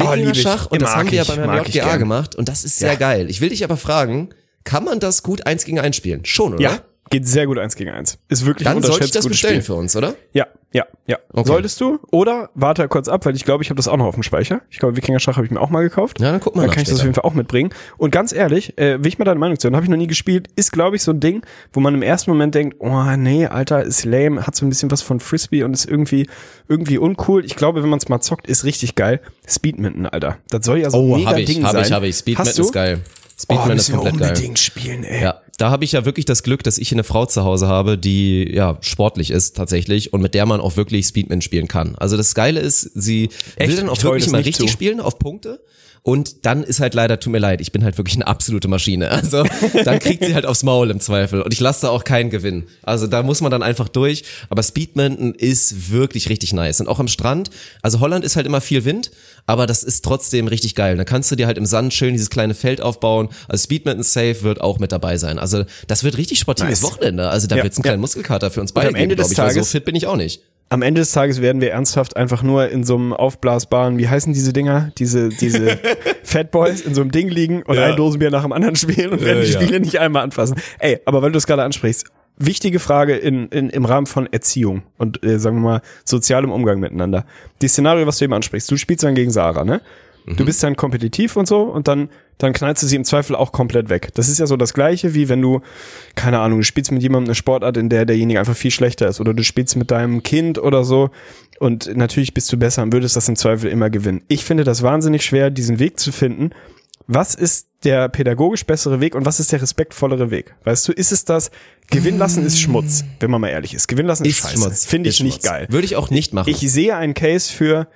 B: Oh, ich.
A: Wikingerschach und das haben wir ja
B: ich,
A: bei meinem
B: mag ich
A: JGA gemacht und das ist sehr
B: Ja.
A: geil. Ich will dich aber fragen, kann man das gut eins gegen eins spielen? Schon, oder?
B: Ja, geht sehr gut eins gegen eins. Ist wirklich
A: Dann sollte ich das bestellen
B: Spiel.
A: für uns, oder?
B: Ja, ja, ja.
A: Okay.
B: Solltest du? Oder warte kurz ab, weil ich glaube, ich habe das auch noch auf dem Speicher. Ich glaube, Wikinger Schach habe ich mir auch mal gekauft.
A: Ja, dann guck mal
B: Dann kann ich das auf jeden Fall auch mitbringen. Und ganz ehrlich, äh, will ich mal deine Meinung zu hören, habe ich noch nie gespielt, ist glaube ich so ein Ding, wo man im ersten Moment denkt, oh nee, Alter, ist lame, hat so ein bisschen was von Frisbee und ist irgendwie irgendwie uncool. Ich glaube, wenn man es mal zockt, ist richtig geil. Speedminton, Alter. Das soll ja so ein mega
A: Oh, habe ich,
B: Ding
A: habe
B: sein.
A: ich, habe ich. Speedman
B: Hast du?
A: ist geil.
B: Oh,
A: Speedman ist
B: müssen wir
A: komplett geil.
B: unbedingt spielen, ey.
A: Ja, da habe ich ja wirklich das Glück, dass ich eine Frau zu Hause habe, die ja sportlich ist tatsächlich und mit der man auch wirklich Speedman spielen kann. Also das Geile ist, sie
B: Echt?
A: will dann auch wirklich mal richtig
B: zu.
A: spielen auf Punkte. Und dann ist halt leider, tut mir leid, ich bin halt wirklich eine absolute Maschine. Also dann kriegt sie halt aufs Maul im Zweifel. Und ich lasse da auch keinen Gewinn. Also da muss man dann einfach durch. Aber Speedminton ist wirklich richtig nice. Und auch am Strand, also Holland ist halt immer viel Wind, aber das ist trotzdem richtig geil. Da kannst du dir halt im Sand schön dieses kleine Feld aufbauen. Also Speedminton Safe wird auch mit dabei sein. Also das wird richtig sportives
B: Nice.
A: Wochenende. Also da
B: Ja,
A: wird's einen
B: ja.
A: kleinen Muskelkater für uns
B: am
A: beide
B: Ende
A: geben,
B: des
A: glaube ich. Weil so fit bin ich auch nicht.
B: Am Ende des Tages werden wir ernsthaft einfach nur in so einem aufblasbaren, wie heißen diese Dinger? Diese, diese Fat Boys in so einem Ding liegen und
A: Ja.
B: ein Dosenbier nach dem anderen spielen und werden die
A: ja.
B: Spiele nicht einmal anfassen. Ey, aber weil du es gerade ansprichst, wichtige Frage in, in, im Rahmen von Erziehung und äh, sagen wir mal sozialem Umgang miteinander. Die Szenario, was du eben ansprichst, du spielst dann gegen Sarah, ne? Du bist dann kompetitiv und so und dann, dann knallst du sie im Zweifel auch komplett weg. Das ist ja so das Gleiche, wie wenn du, keine Ahnung, du spielst mit jemandem eine Sportart, in der derjenige einfach viel schlechter ist oder du spielst mit deinem Kind oder so und natürlich bist du besser und würdest das im Zweifel immer gewinnen. Ich finde das wahnsinnig schwer, diesen Weg zu finden. Was ist der pädagogisch bessere Weg und was ist der respektvollere Weg? Weißt du, ist es das, gewinnen lassen ist Schmutz, wenn man mal ehrlich ist. Gewinnen lassen ist,
A: Ist
B: scheiße.
A: Schmutz.
B: Finde ich
A: Ist
B: nicht
A: Schmutz.
B: geil.
A: Würde ich auch nicht machen.
B: Ich sehe einen Case für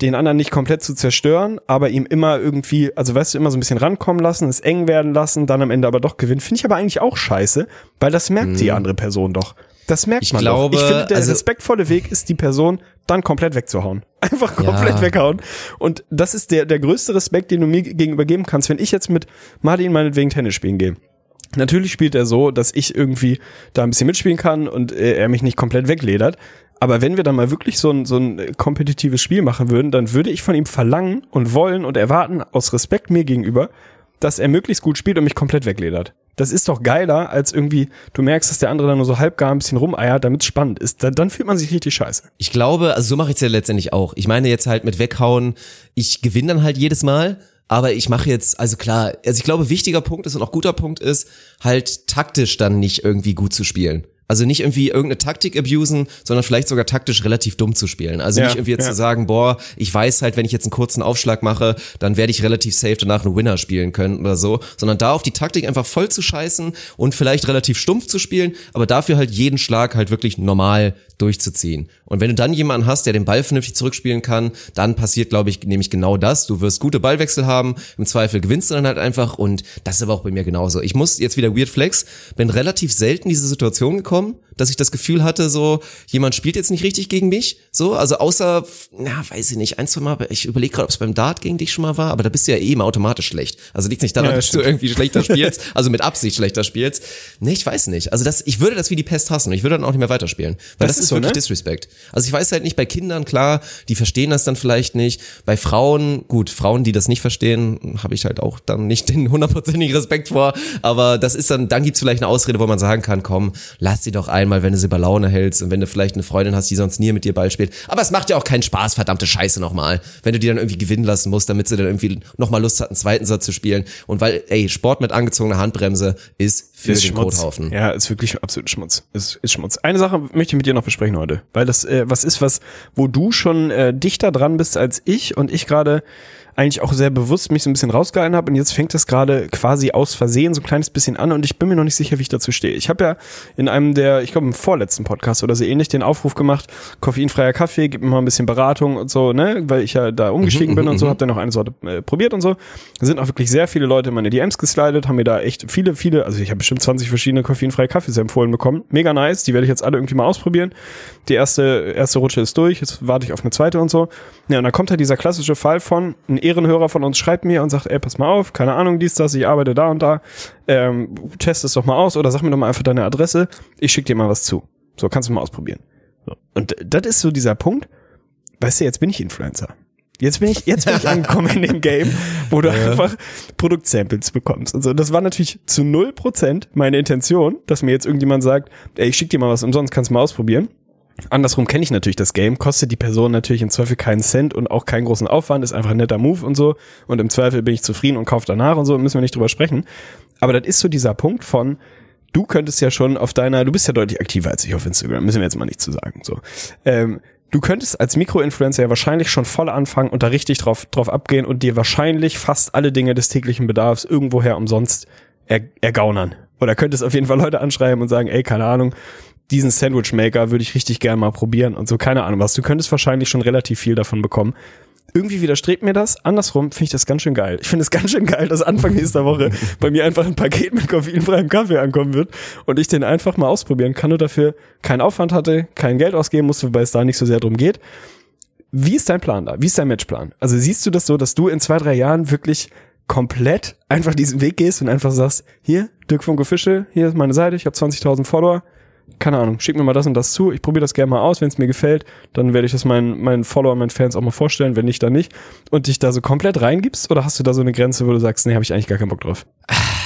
B: den anderen nicht komplett zu zerstören, aber ihm immer irgendwie, also weißt du, immer so ein bisschen rankommen lassen, es eng werden lassen, dann am Ende aber doch gewinnen. Finde ich aber eigentlich auch scheiße, weil das merkt die andere Person doch. Das merkt
A: Mhm. Ich
B: man
A: glaube,
B: doch. Ich finde, der
A: also-
B: respektvolle Weg ist, die Person dann komplett wegzuhauen. Einfach
A: Ja.
B: komplett weghauen. Und das ist der, der größte Respekt, den du mir gegenüber geben kannst, wenn ich jetzt mit Martin meinetwegen Tennis spielen gehe. Natürlich spielt er so, dass ich irgendwie da ein bisschen mitspielen kann und er mich nicht komplett wegledert. Aber wenn wir dann mal wirklich so ein, so ein kompetitives Spiel machen würden, dann würde ich von ihm verlangen und wollen und erwarten, aus Respekt mir gegenüber, dass er möglichst gut spielt und mich komplett wegledert. Das ist doch geiler, als irgendwie, du merkst, dass der andere dann nur so halbgar ein bisschen rumeiert, damit es spannend ist. Dann, dann fühlt man sich richtig scheiße.
A: Ich glaube, also so mache ich es ja letztendlich auch. Ich meine jetzt halt mit weghauen, ich gewinne dann halt jedes Mal, aber ich mache jetzt, also klar, also ich glaube, wichtiger Punkt ist und auch guter Punkt ist, halt taktisch dann nicht irgendwie gut zu spielen. Also nicht irgendwie irgendeine Taktik abusen, sondern vielleicht sogar taktisch relativ dumm zu spielen. Also
B: Ja,
A: nicht irgendwie jetzt
B: ja.
A: zu sagen, boah, ich weiß halt, wenn ich jetzt einen kurzen Aufschlag mache, dann werde ich relativ safe danach einen Winner spielen können oder so, sondern da auf die Taktik einfach voll zu scheißen und vielleicht relativ stumpf zu spielen, aber dafür halt jeden Schlag halt wirklich normal durchzuziehen. Und wenn du dann jemanden hast, der den Ball vernünftig zurückspielen kann, dann passiert, glaube ich, nämlich genau das. Du wirst gute Ballwechsel haben, im Zweifel gewinnst du dann halt einfach und das ist aber auch bei mir genauso. Ich muss jetzt wieder Weird Flex, bin relativ selten in diese Situation gekommen, bekommen dass ich das Gefühl hatte, so, jemand spielt jetzt nicht richtig gegen mich, so, also außer, na, weiß ich nicht, ein, zwei Mal, ich überlege gerade, ob es beim Dart gegen dich schon mal war, aber da bist du ja eh immer automatisch schlecht. Also liegt nicht daran,
B: Ja,
A: dass du irgendwie schlechter spielst, also mit Absicht schlechter spielst. Nee, ich weiß nicht. Also das, ich würde das wie die Pest hassen und ich würde dann auch nicht mehr weiterspielen. Weil
B: Das
A: das,
B: ist so,
A: wirklich
B: ne?
A: Disrespect. Also ich weiß halt nicht, bei Kindern, klar, die verstehen das dann vielleicht nicht. Bei Frauen, gut, Frauen, die das nicht verstehen, habe ich halt auch dann nicht den hundertprozentigen Respekt vor. Aber das ist dann, dann gibt's vielleicht eine Ausrede, wo man sagen kann, komm, lass sie doch einmal, wenn du sie bei Laune hältst und wenn du vielleicht eine Freundin hast, die sonst nie mit dir Ball spielt. Aber es macht ja auch keinen Spaß, verdammte Scheiße nochmal. Wenn du die dann irgendwie gewinnen lassen musst, damit sie dann irgendwie nochmal Lust hat, einen zweiten Satz zu spielen. Und weil, ey, Sport mit angezogener Handbremse ist für
B: ist
A: den
B: Schmutz.
A: Kothaufen.
B: Ja, ist wirklich absolut Schmutz. Ist, ist Schmutz. Eine Sache möchte ich mit dir noch besprechen heute, weil das äh, was ist, was, wo du schon äh, dichter dran bist als ich und ich gerade eigentlich auch sehr bewusst mich so ein bisschen rausgehalten habe und jetzt fängt das gerade quasi aus Versehen so ein kleines bisschen an und ich bin mir noch nicht sicher, wie ich dazu stehe. Ich habe ja in einem der, ich glaube im vorletzten Podcast oder so ähnlich den Aufruf gemacht, koffeinfreier Kaffee, gib mir mal ein bisschen Beratung und so, ne, weil ich ja da umgestiegen bin und so, habe dann noch eine Sorte äh, probiert und so. Da sind auch wirklich sehr viele Leute in meine DMs geslidet, haben mir da echt viele, viele, also ich habe bestimmt 20 verschiedene koffeinfreie Kaffees empfohlen bekommen. Mega nice, die werde ich jetzt alle irgendwie mal ausprobieren. Die erste, erste Rutsche ist durch, jetzt warte ich auf eine zweite und so. Ja, und dann kommt halt dieser klassische Fall von, ein Ehrenhörer von uns schreibt mir und sagt, ey, pass mal auf, keine Ahnung, dies, das, ich arbeite da und da, ähm, test es doch mal aus oder sag mir doch mal einfach deine Adresse, ich schick dir mal was zu. So, kannst du mal ausprobieren. So. Und das ist so dieser Punkt, weißt du, jetzt bin ich Influencer. Jetzt bin ich, jetzt bin ich angekommen in dem Game, wo du einfach Produktsamples bekommst. Und so, das war natürlich zu null Prozent meine Intention, dass mir jetzt irgendjemand sagt, ey, ich schick dir mal was umsonst, kannst du mal ausprobieren. Andersrum kenne ich natürlich das Game, kostet die Person natürlich im Zweifel keinen Cent und auch keinen großen Aufwand, ist einfach ein netter Move und so. Und im Zweifel bin ich zufrieden und kaufe danach und so, müssen wir nicht drüber sprechen. Aber das ist so dieser Punkt von, du könntest ja schon auf deiner, du bist ja deutlich aktiver als ich auf Instagram, müssen wir jetzt mal nicht zu sagen, so. Ähm, du könntest als Mikroinfluencer ja wahrscheinlich schon voll anfangen und da richtig drauf, drauf abgehen und dir wahrscheinlich fast alle Dinge des täglichen Bedarfs irgendwoher umsonst er, ergaunern. Oder könntest auf jeden Fall Leute anschreiben und sagen, ey, keine Ahnung, diesen Sandwich Maker würde ich richtig gerne mal probieren und so, keine Ahnung was. Du könntest wahrscheinlich schon relativ viel davon bekommen. Irgendwie widerstrebt mir das. Andersrum finde ich das ganz schön geil. Ich finde es ganz schön geil, dass Anfang nächster Woche bei mir einfach ein Paket mit koffeinfreiem Kaffee ankommen wird und ich den einfach mal ausprobieren kann und dafür keinen Aufwand hatte, kein Geld ausgeben musste, wobei es da nicht so sehr drum geht. Wie ist dein Plan da? Wie ist dein Matchplan? Also siehst du das so, dass du in zwei, drei Jahren wirklich komplett einfach diesen Weg gehst und einfach sagst, hier, Dirk Funke Fische, hier ist meine Seite, ich habe 20.000 Follower, keine Ahnung, schick mir mal das und das zu, ich probiere das gerne mal aus, wenn es mir gefällt, dann werde ich das meinen, meinen Followern, meinen Fans auch mal vorstellen, wenn nicht, dann nicht. Und dich da so komplett reingibst oder hast du da so eine Grenze, wo du sagst, nee, habe ich eigentlich gar keinen Bock drauf?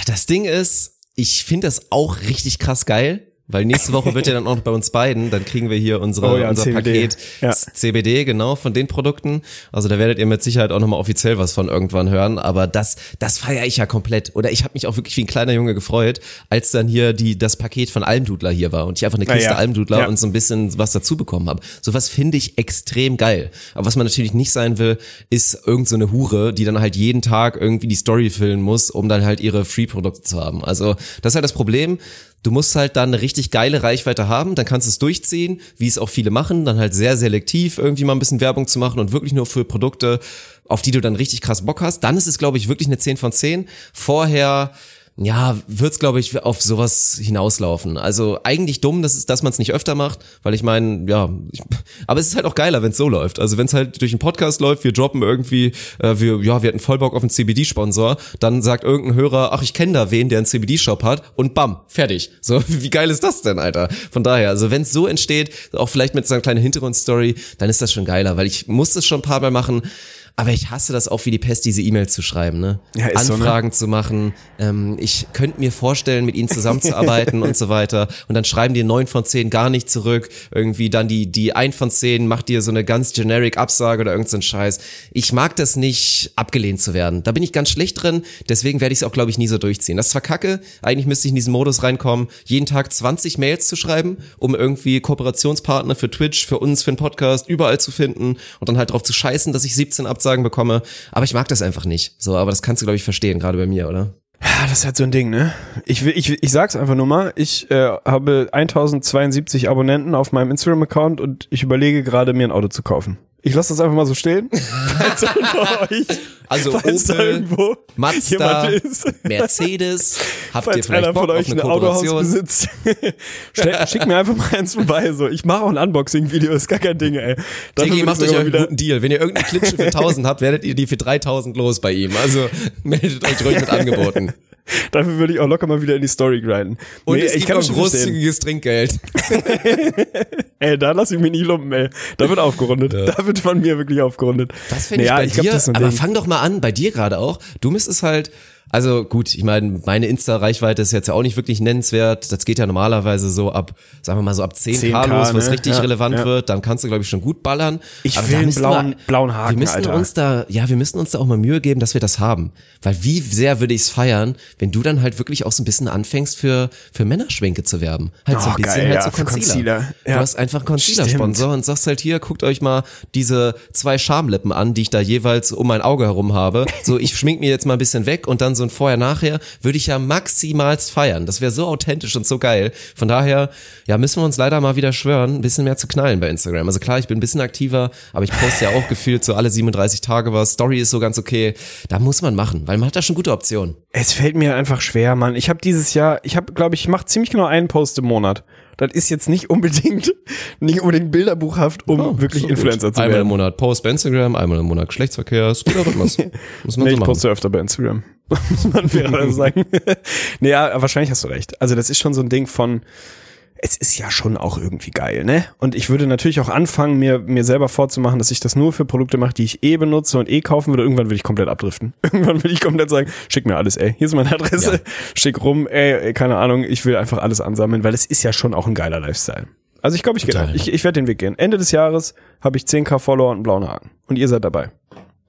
A: Das Ding ist, ich finde das auch richtig krass geil. Weil nächste Woche wird ja dann auch noch bei uns beiden, dann kriegen wir hier unsere,
B: Oh ja,
A: unser
B: CBD.
A: Paket
B: Ja.
A: CBD, genau, von den Produkten. Also da werdet ihr mit Sicherheit auch nochmal offiziell was von irgendwann hören. Aber das, das feiere ich ja komplett. Oder ich habe mich auch wirklich wie ein kleiner Junge gefreut, als dann hier die, das Paket von Almdudler hier war und ich einfach eine Kiste
B: ja.
A: Almdudler und so ein bisschen was dazu bekommen habe. Sowas finde ich extrem geil. Aber was man natürlich nicht sein will, ist irgend so eine Hure, die dann halt jeden Tag irgendwie die Story füllen muss, um dann halt ihre Free-Produkte zu haben. Also das ist halt das Problem. Du musst halt dann eine richtig geile Reichweite haben, dann kannst du es durchziehen, wie es auch viele machen, dann halt sehr selektiv irgendwie mal ein bisschen Werbung zu machen und wirklich nur für Produkte, auf die du dann richtig krass Bock hast. Dann ist es, glaube ich, wirklich eine 10 von 10. Vorher ja, wird's glaube ich auf sowas hinauslaufen. Also eigentlich dumm, dass, es, dass man es nicht öfter macht, weil ich meine, ja, ich, aber es ist halt auch geiler, wenn es so läuft. Also wenn es halt durch einen Podcast läuft, wir droppen irgendwie, äh, wir, ja, wir hatten voll Bock auf einen CBD-Sponsor, dann sagt irgendein Hörer, ach, ich kenne da wen, der einen CBD-Shop hat und bam, fertig. So, wie geil ist das denn, Alter? Von daher, also wenn es so entsteht, auch vielleicht mit so einer kleinen Hintergrundstory, dann ist das schon geiler, weil ich muss das schon ein paar Mal machen. Aber ich hasse das auch wie die Pest, diese E-Mails zu schreiben, ne?
B: Ja, ist so, ne?
A: Anfragen zu machen. Ähm, ich könnte mir vorstellen, mit ihnen zusammenzuarbeiten und so weiter. Und dann schreiben die neun von zehn gar nicht zurück. Irgendwie dann die, die ein von zehn macht dir so eine ganz generic Absage oder irgend so Scheiß. Ich mag das nicht, abgelehnt zu werden. Da bin ich ganz schlecht drin. Deswegen werde ich es auch, glaube ich, nie so durchziehen. Das ist zwar kacke. Eigentlich müsste ich in diesen Modus reinkommen, jeden Tag 20 Mails zu schreiben, um irgendwie Kooperationspartner für Twitch, für uns, für den Podcast, überall zu finden und dann halt drauf zu scheißen, dass ich 17 Absagen bekomme. Aber ich mag das einfach nicht. So, aber das kannst du, glaube ich, verstehen, gerade bei mir, oder?
B: Ja, das ist halt so ein Ding, ne? Ich, will, ich, ich sag's einfach nur mal, ich äh, habe 1072 Abonnenten auf meinem Instagram-Account und ich überlege gerade, mir ein Auto zu kaufen. Ich lasse das einfach mal so stehen. euch,
A: Also Opel,
B: irgendwo
A: Mazda. Mercedes, habt ihr
B: Falls
A: vielleicht
B: einer
A: Bock
B: von euch
A: eine
B: ein Autohaus besitzt, schickt mir einfach mal eins vorbei. So, ich mache auch ein Unboxing-Video, ist gar kein Ding, ey.
A: Digi, macht
B: ich
A: euch einen guten Deal. Wenn ihr irgendeine Klitsche für 1000 habt, werdet ihr die für 3000 los bei ihm. Also meldet euch ruhig mit Angeboten.
B: Dafür würde ich auch locker mal wieder in die Story grinden.
A: Und
B: Nee,
A: es gibt noch
B: schon verstehen.
A: großzügiges Trinkgeld.
B: Ey, da lass ich mich nie lumpen, ey. Da wird aufgerundet. Da wird von mir wirklich aufgerundet.
A: Das finde
B: Naja,
A: ich bei
B: glaub,
A: dir,
B: das ist so ein
A: aber
B: Ding.
A: fang doch mal an, bei dir gerade auch. Du müsstest halt, also gut, ich meine, meine Insta-Reichweite ist jetzt ja auch nicht wirklich nennenswert. Das geht ja normalerweise so ab, sagen wir mal so ab 10k,
B: 10K,
A: los, was
B: ne?
A: richtig
B: Ja,
A: relevant
B: ja.
A: wird. Dann kannst du, glaube ich, schon gut ballern.
B: Ich
A: Aber
B: will einen blauen- blauen Haken,
A: Wir müssen
B: Alter.
A: uns da, ja, wir müssen uns da auch mal Mühe geben, dass wir das haben. Weil wie sehr würde ich es feiern, wenn du dann halt wirklich auch so ein bisschen anfängst für, für Männerschwenke zu werben. Halt so ein
B: Oh,
A: bisschen
B: geil,
A: halt
B: ja,
A: so Concealer.
B: Concealer.
A: Du hast einfach einen Concealer-Sponsor und sagst halt hier, guckt euch mal diese zwei Schamlippen an, die ich da jeweils um mein Auge herum habe. So, ich schmink mir jetzt mal ein bisschen weg und dann so ein Vorher-Nachher würde ich ja maximalst feiern. Das wäre so authentisch und so geil. Von daher, ja, müssen wir uns leider mal wieder schwören, ein bisschen mehr zu knallen bei Instagram. Also klar, ich bin ein bisschen aktiver, aber ich poste ja auch gefühlt so alle 37 Tage was. Story ist so ganz okay. Da muss man machen, weil man hat da schon gute Optionen.
B: Es fällt mir einfach schwer, Mann. Ich habe dieses Jahr, ich habe, glaube ich, ich mache ziemlich genau einen Post im Monat. Das ist jetzt nicht unbedingt, nicht unbedingt bilderbuchhaft, um
A: Oh,
B: wirklich
A: so gut.
B: Influencer zu
A: Einmal im
B: werden.
A: Monat Post bei Instagram, einmal im Monat Geschlechtsverkehr. Ist guter Rhythmus. Muss man
B: Nee,
A: so
B: ich
A: machen.
B: poste öfter bei Instagram. Muss man fairerweise sagen. nee, ja, wahrscheinlich hast du recht. Also das ist schon so ein Ding von, es ist ja schon auch irgendwie geil, ne? Und ich würde natürlich auch anfangen, mir, mir selber vorzumachen, dass ich das nur für Produkte mache, die ich eh benutze und eh kaufen würde. Irgendwann würde ich komplett abdriften. Irgendwann würde ich komplett sagen, schick mir alles, ey. Hier ist meine Adresse.
A: Ja.
B: Schick rum, ey, keine Ahnung. Ich will einfach alles ansammeln, weil es ist ja schon auch ein geiler Lifestyle. Also ich glaube, ich.
A: Total.
B: Ich, ich werde den Weg gehen. Ende des Jahres habe ich 10k Follower und einen blauen Haken. Und ihr seid dabei.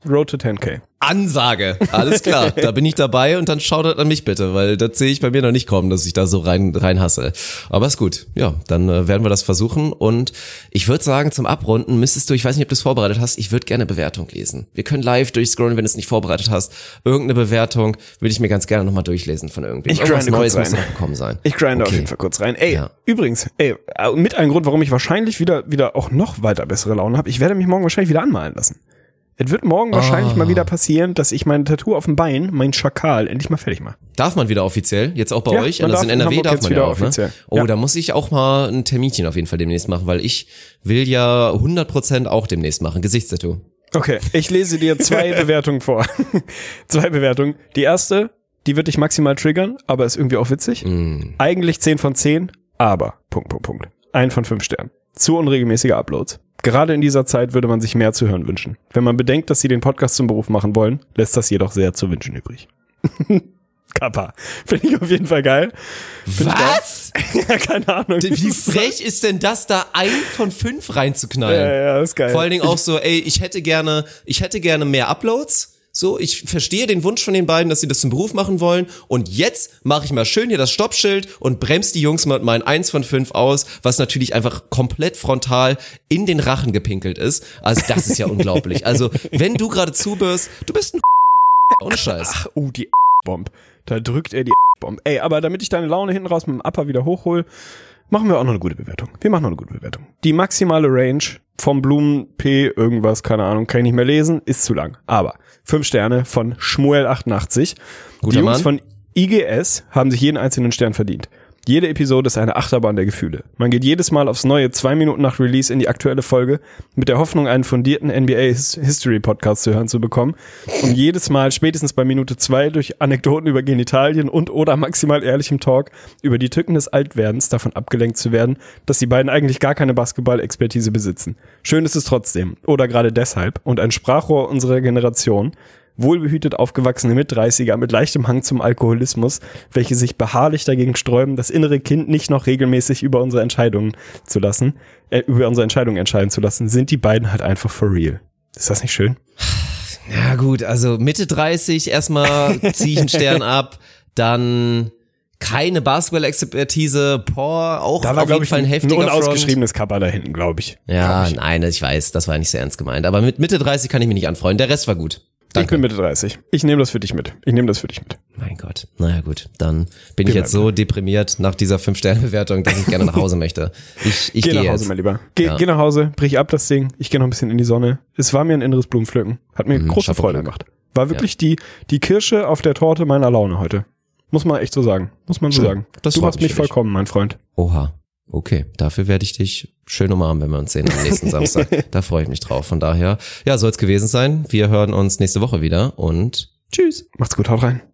B: Road to 10k.
A: Ansage. Alles klar, da bin ich dabei und dann schaut an mich bitte, weil das sehe ich bei mir noch nicht kommen, dass ich da so rein reinhasse. Aber ist gut. Ja, dann äh, werden wir das versuchen und ich würde sagen, zum Abrunden müsstest du, ich weiß nicht, ob du es vorbereitet hast, ich würde gerne Bewertung lesen. Wir können live durchscrollen, wenn du es nicht vorbereitet hast. Irgendeine Bewertung würde ich mir ganz gerne nochmal durchlesen von irgendwem.
B: Ich grinde
A: Neues
B: kurz
A: muss
B: rein.
A: noch gekommen sein.
B: Ich grinde auf
A: Okay.
B: jeden Fall kurz rein. Ey,
A: Ja.
B: übrigens, ey, äh, mit einem Grund, warum ich wahrscheinlich wieder, wieder auch noch weiter bessere Laune habe. Ich werde mich morgen wahrscheinlich wieder anmalen lassen. Es wird morgen wahrscheinlich
A: Ah.
B: mal wieder passieren, dass ich mein Tattoo auf dem Bein, mein Schakal, endlich mal fertig mache.
A: Darf man wieder offiziell? Jetzt auch bei
B: Ja,
A: euch?
B: man
A: Also in NRW darf man
B: wieder
A: ja auch, ne?
B: offiziell.
A: Oh,
B: Ja.
A: da muss ich auch mal ein Terminchen auf jeden Fall demnächst machen, weil ich will ja 100% auch demnächst machen. Gesichtstattoo.
B: Okay, ich lese dir zwei Bewertungen vor. zwei Bewertungen. Die erste, die wird dich maximal triggern, aber ist irgendwie auch witzig.
A: Mm.
B: Eigentlich 10 von 10, aber Punkt, Punkt, Punkt. Ein von fünf Sternen. Zu unregelmäßige Uploads. Gerade in dieser Zeit würde man sich mehr zu hören wünschen. Wenn man bedenkt, dass sie den Podcast zum Beruf machen wollen, lässt das jedoch sehr zu wünschen übrig. Kappa. Finde ich auf jeden Fall geil. Find
A: Was?
B: geil. ja, keine Ahnung.
A: Wie frech ist denn das, da ein von fünf reinzuknallen?
B: Ja, ja, ist geil.
A: Vor allen Dingen auch so, ey, ich hätte gerne, ich hätte gerne mehr Uploads. So, ich verstehe den Wunsch von den beiden, dass sie das zum Beruf machen wollen. Und jetzt mache ich mal schön hier das Stoppschild und bremst die Jungs mit meinen eins von fünf aus, was natürlich einfach komplett frontal in den Rachen gepinkelt ist. Also das ist ja unglaublich. Also, wenn du gerade zubirst, du bist ein ohne Scheiß.
B: Oh, die Bomb. Da drückt er die Bomb. Ey, aber damit ich deine Laune hinten raus mit dem Upper wieder hochhol, machen wir auch noch eine gute Bewertung. Wir machen noch eine gute Bewertung. Die maximale Range vom Blumen P irgendwas, keine Ahnung, kann ich nicht mehr lesen, ist zu lang. Aber fünf Sterne von Schmuel88.
A: Guter
B: die Jungs
A: Mann.
B: von IGS haben sich jeden einzelnen Stern verdient. Jede Episode ist eine Achterbahn der Gefühle. Man geht jedes Mal aufs Neue zwei Minuten nach Release in die aktuelle Folge mit der Hoffnung, einen fundierten NBA His- History Podcast zu hören zu bekommen, um jedes Mal spätestens bei Minute zwei durch Anekdoten über Genitalien und oder maximal ehrlichem Talk über die Tücken des Altwerdens davon abgelenkt zu werden, dass die beiden eigentlich gar keine Basketball-Expertise besitzen. Schön ist es trotzdem, oder gerade deshalb, und ein Sprachrohr unserer Generation, wohlbehütet aufgewachsene Mit-30er mit leichtem Hang zum Alkoholismus, welche sich beharrlich dagegen sträuben, das innere Kind nicht noch regelmäßig über unsere Entscheidungen zu lassen, äh, über unsere Entscheidungen entscheiden zu lassen, sind die beiden halt einfach for real. Ist das nicht schön?
A: Ja gut, also Mitte 30 erstmal ziehe ich einen Stern ab, dann keine Basketball-Expertise, boah, auch auf jeden Fall ein
B: ein
A: heftiger Front.
B: unausgeschriebenes Kappa da hinten, glaube ich.
A: Ja,
B: Glaub ich.
A: nein, ich weiß, das war nicht so ernst gemeint. Aber mit Mitte 30 kann ich mich nicht anfreuen. Der Rest war gut.
B: Ich bin
A: Danke.
B: Mitte 30. Ich nehme das für dich mit. Ich nehme das für dich mit.
A: Mein Gott. Naja gut, dann bin ich
B: Geh
A: jetzt so deprimiert nach dieser 5-Sterne-Bewertung, dass ich gerne nach Hause möchte. Ich, ich
B: Geh
A: gehe
B: nach Hause,
A: jetzt.
B: mein Lieber. Geh,
A: Ja.
B: geh nach Hause, brich ab das Ding. Ich gehe noch ein bisschen in die Sonne. Es war mir ein inneres Blumenpflücken. Hat mir
A: Mhm,
B: große Freude gemacht. War wirklich die, die Kirsche auf der Torte meiner Laune heute. Muss man echt so sagen. Muss man so
A: Schön.
B: sagen.
A: Das
B: du machst
A: mich
B: vollkommen, mein Freund.
A: Oha. Okay, dafür werde ich dich schön umarmen, wenn wir uns sehen am nächsten Samstag. Da freue ich mich drauf. Von daher, ja, soll es gewesen sein. Wir hören uns nächste Woche wieder und tschüss.
B: Macht's gut, haut rein.